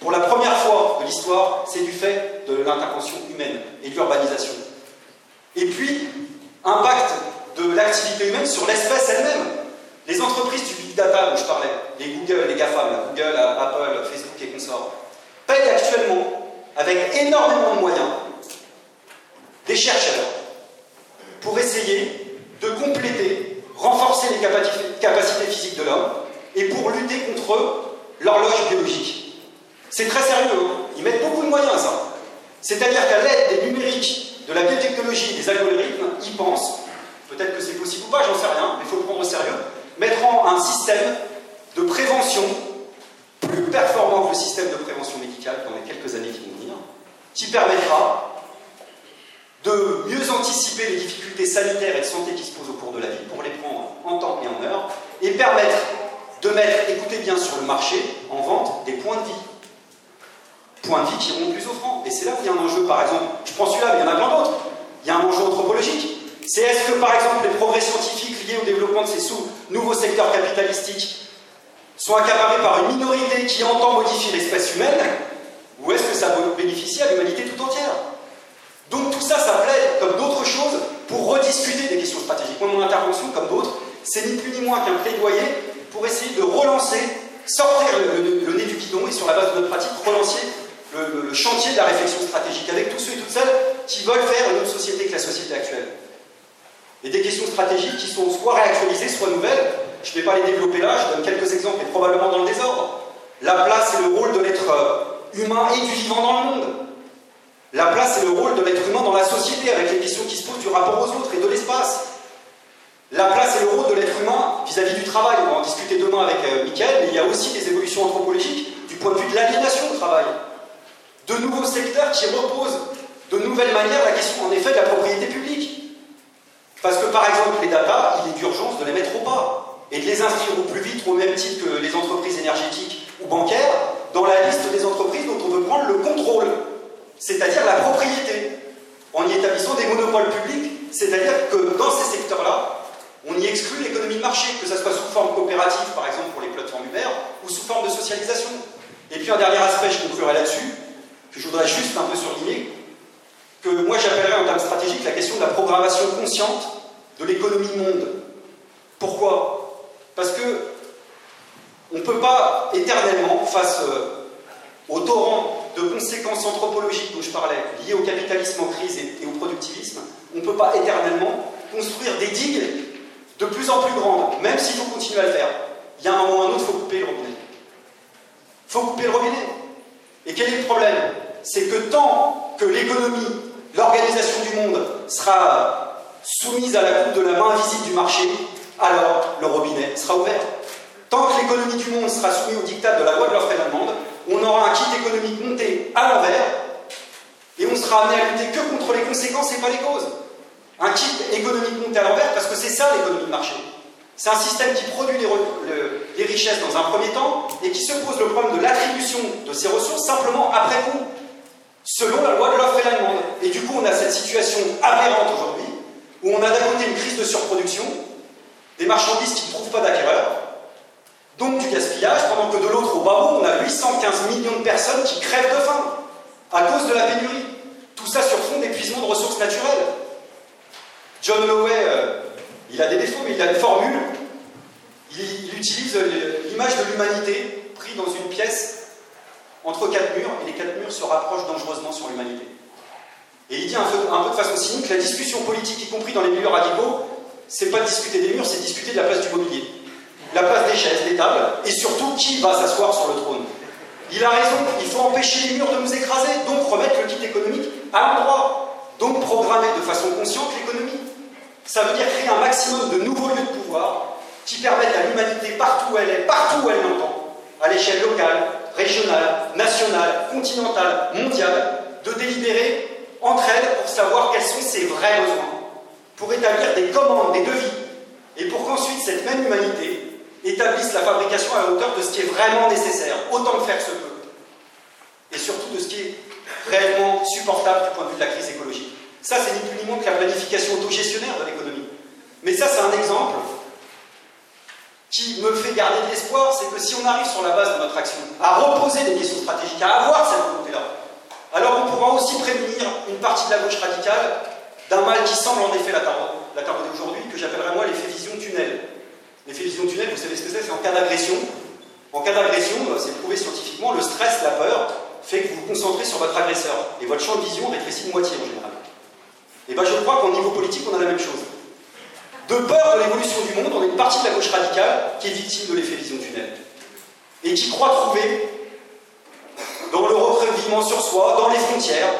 Pour la première fois de l'histoire, c'est du fait de l'intervention humaine et de l'urbanisation. Et puis, impact de l'activité humaine sur l'espèce elle-même. Les entreprises du big data dont je parlais, les Google, les GAFAM, Google, Apple, Facebook et consorts, payent actuellement, avec énormément de moyens, des chercheurs pour essayer de compléter renforcer les capacités physiques de l'homme et pour lutter contre l'horloge biologique. C'est très sérieux, hein. ils mettent beaucoup de moyens ça. C'est-à-dire qu'à l'aide des numériques, de la biotechnologie, des algorithmes, ils pensent, peut-être que c'est possible ou pas, j'en sais rien, mais il faut prendre au sérieux, mettront un système de prévention plus performant que le système de prévention médicale dans les quelques années qui vont venir, qui permettra de mieux anticiper les difficultés sanitaires et de santé qui se posent au cours de la vie pour les prendre en temps et en heure et permettre de mettre, écoutez bien, sur le marché, en vente, des points de vie. Points de vie qui iront plus offrants. Et c'est là qu'il y a un enjeu, par exemple, je prends celui-là, mais il y en a plein d'autres. Il y a un enjeu anthropologique. C'est est-ce que, par exemple, les progrès scientifiques liés au développement de ces sous nouveaux secteurs capitalistiques sont accaparés par une minorité qui entend modifier l'espèce humaine, ou est-ce que ça bénéficie à l'humanité tout entière? Donc tout ça, ça plaide comme d'autres choses pour rediscuter des questions stratégiques. Moi, mon intervention, comme d'autres, c'est ni plus ni moins qu'un plaidoyer pour essayer de relancer, sortir le, nez du guidon et sur la base de notre pratique, relancer le, chantier de la réflexion stratégique avec tous ceux et toutes celles qui veulent faire une autre société que la société actuelle. Et des questions stratégiques qui sont soit réactualisées, soit nouvelles. Je ne vais pas les développer là, je donne quelques exemples, mais probablement dans le désordre. La place et le rôle de l'être humain et du vivant dans le monde. La place et le rôle de l'être humain dans la société, avec les questions qui se posent du rapport aux autres et de l'espace. La place et le rôle de l'être humain vis-à-vis du travail. On va en discuter demain avec euh, mais il y a aussi des évolutions anthropologiques du point de vue de l'aliénation au travail. De nouveaux secteurs qui reposent de nouvelles manières la question en effet de la propriété publique. Parce que par exemple, les data, il est d'urgence de les mettre au pas et de les inscrire au plus vite, au même titre que les entreprises énergétiques ou bancaires, dans la liste des entreprises dont on veut prendre le contrôle c'est-à-dire la propriété, en y établissant des monopoles publics, c'est-à-dire que dans ces secteurs-là, on y exclut l'économie de marché, que ce soit sous forme coopérative, par exemple pour les plateformes Uber, ou sous forme de socialisation. Et puis un dernier aspect, je conclurai là-dessus, que je voudrais juste un peu surligner, que moi j'appellerais en termes stratégiques la question de la programmation consciente de l'économie monde. Pourquoi? Parce que on ne peut pas éternellement, face euh, au torrent de conséquences anthropologiques dont je parlais, liées au capitalisme en crise et au productivisme, on ne peut pas éternellement construire des digues de plus en plus grandes, même s'il faut continuer à le faire. Il y a un moment ou un autre, il faut couper le robinet. Il faut couper le robinet. Et quel est le problème? C'est que tant que l'économie, l'organisation du monde sera soumise à la coupe de la main invisible du marché, alors le robinet sera ouvert. Tant que l'économie du monde sera soumise au dictat de la loi de l'offre et de la demande, on aura un kit économique monté à l'envers et on sera amené à lutter que contre les conséquences et pas les causes. Un kit économique monté à l'envers parce que c'est ça l'économie de marché. C'est un système qui produit les, richesses dans un premier temps et qui se pose le problème de l'attribution de ces ressources simplement après coup, selon la loi de l'offre et la demande. Et du coup, on a cette situation aberrante aujourd'hui où on a d'un côté une crise de surproduction, des marchandises qui ne trouvent pas d'acquéreurs, donc du gaspillage, pendant que de l'autre, au bas on a 815 millions de personnes qui crèvent de faim à cause de la pénurie. Tout ça sur fond d'épuisement de ressources naturelles. John Lowey, euh, il a des défauts, mais il a une formule. Il, utilise l'image de l'humanité pris dans une pièce entre quatre murs, et les quatre murs se rapprochent dangereusement sur l'humanité. Et il dit un peu, de façon cynique la discussion politique, y compris dans les milieux radicaux, c'est pas discuter des murs, c'est discuter de la place du mobilier, la place des chaises, des tables, et surtout qui va s'asseoir sur le trône. Il a raison, il faut empêcher les murs de nous écraser, donc remettre le kit économique à l'endroit, donc programmer de façon consciente l'économie. Ça veut dire créer un maximum de nouveaux lieux de pouvoir qui permettent à l'humanité, partout où elle est, partout où elle l'entend, à l'échelle locale, régionale, nationale, continentale, mondiale, de délibérer entre elles pour savoir quels sont ses vrais besoins, pour établir des commandes, des devis, et pour qu'ensuite cette même humanité établisse la fabrication à la hauteur de ce qui est vraiment nécessaire, autant que faire se peut, et surtout de ce qui est réellement supportable du point de vue de la crise écologique. Ça, c'est ni plus ni moins que la planification autogestionnaire de l'économie. Mais ça, c'est un exemple qui me fait garder de l'espoir, c'est que si on arrive sur la base de notre action à reposer des questions stratégiques, à avoir cette volonté-là, alors on pourra aussi prévenir une partie de la gauche radicale d'un mal qui semble en effet la tarder aujourd'hui, que j'appellerais moi l'effet vision tunnel. L'effet vision tunnel, vous savez ce que c'est C'est en cas d'agression. En cas d'agression, c'est prouvé scientifiquement, le stress, la peur, fait que vous vous concentrez sur votre agresseur. Et votre champ de vision rétrécit de moitié en général. Et bien je crois qu'au niveau politique, on a la même chose. De peur de l'évolution du monde, on a une partie de la gauche radicale qui est victime de l'effet vision tunnel. Et qui croit trouver, dans le recrevement sur soi, dans les frontières,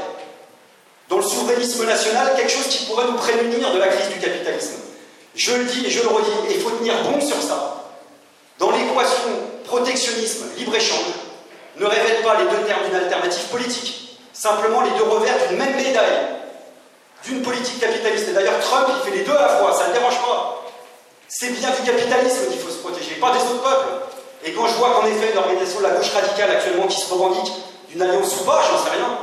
dans le souverainisme national, quelque chose qui pourrait nous prémunir de la crise du capitalisme. Je le dis et je le redis, il faut tenir bon sur ça. Dans l'équation protectionnisme, libre-échange, ne révèle pas les deux termes d'une alternative politique, simplement les deux revers d'une même médaille d'une politique capitaliste. Et d'ailleurs, Trump, il fait les deux à la fois, ça ne dérange pas. C'est bien du capitalisme qu'il faut se protéger, pas des autres peuples. Et quand je vois qu'en effet, l'organisation de la gauche radicale actuellement qui se revendique d'une alliance ou pas, j'en sais rien,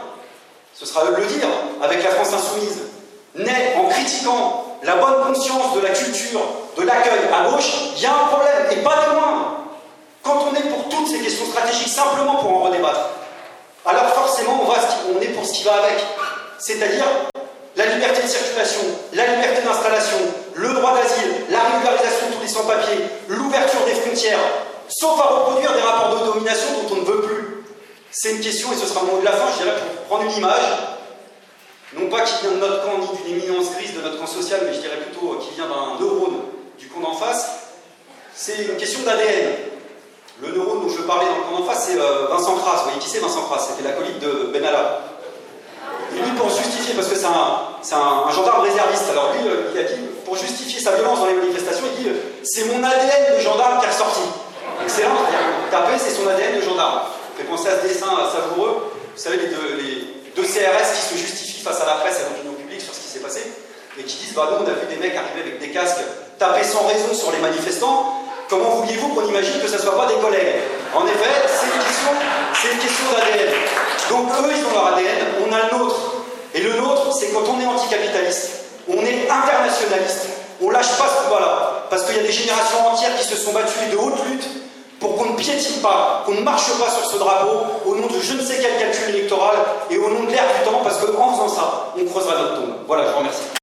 ce sera eux de le dire, avec la France insoumise, naît en critiquant la bonne conscience de la culture, de l'accueil à gauche, il y a un problème, et pas des moindres. Quand on est pour toutes ces questions stratégiques, simplement pour en redébattre, alors forcément on, on est pour ce qui va avec. C'est-à-dire la liberté de circulation, la liberté d'installation, le droit d'asile, la régularisation de tous les sans-papiers, l'ouverture des frontières, sauf à reproduire des rapports de domination dont on ne veut plus. C'est une question, et ce sera le mot de la fin, je dirais, pour prendre une image, non pas qui vient de notre camp ni d'une éminence grise de notre camp social, mais je dirais plutôt qui vient d'un neurone du camp d'en face, c'est une question d'ADN. Le neurone dont je parlais dans le camp d'en face, c'est euh, Vincent Kras. Vous voyez qui c'est Vincent Kras C'était l'acolyte de Benalla. Et lui, pour justifier, parce que c'est un, gendarme réserviste, alors lui, euh, il a dit, pour justifier sa violence dans les manifestations, il dit c'est mon ADN de gendarme qui est ressorti. Excellent, tapé, c'est son ADN de gendarme. Fait penser à ce dessin savoureux, vous savez, les deux, CRS qui se justifient face à la presse et à l'opinion publique sur ce qui s'est passé, et qui disent bah nous, on a vu des mecs arriver avec des casques, taper sans raison sur les manifestants. Comment vouliez-vous qu'on imagine que ce ne soit pas des collègues? En effet, c'est une question, c'est une question d'ADN. Donc eux, ils ont leur ADN, on a le nôtre. Et le nôtre, c'est quand on est anticapitaliste, on est internationaliste, on lâche pas ce combat-là. Parce qu'il y a des générations entières qui se sont battues de haute lutte pour qu'on ne piétine pas, qu'on ne marche pas sur ce drapeau au nom de je ne sais quel calcul électoral et au nom de l'air du temps, parce qu'en faisant ça, on creusera notre tombe. Voilà, je vous remercie.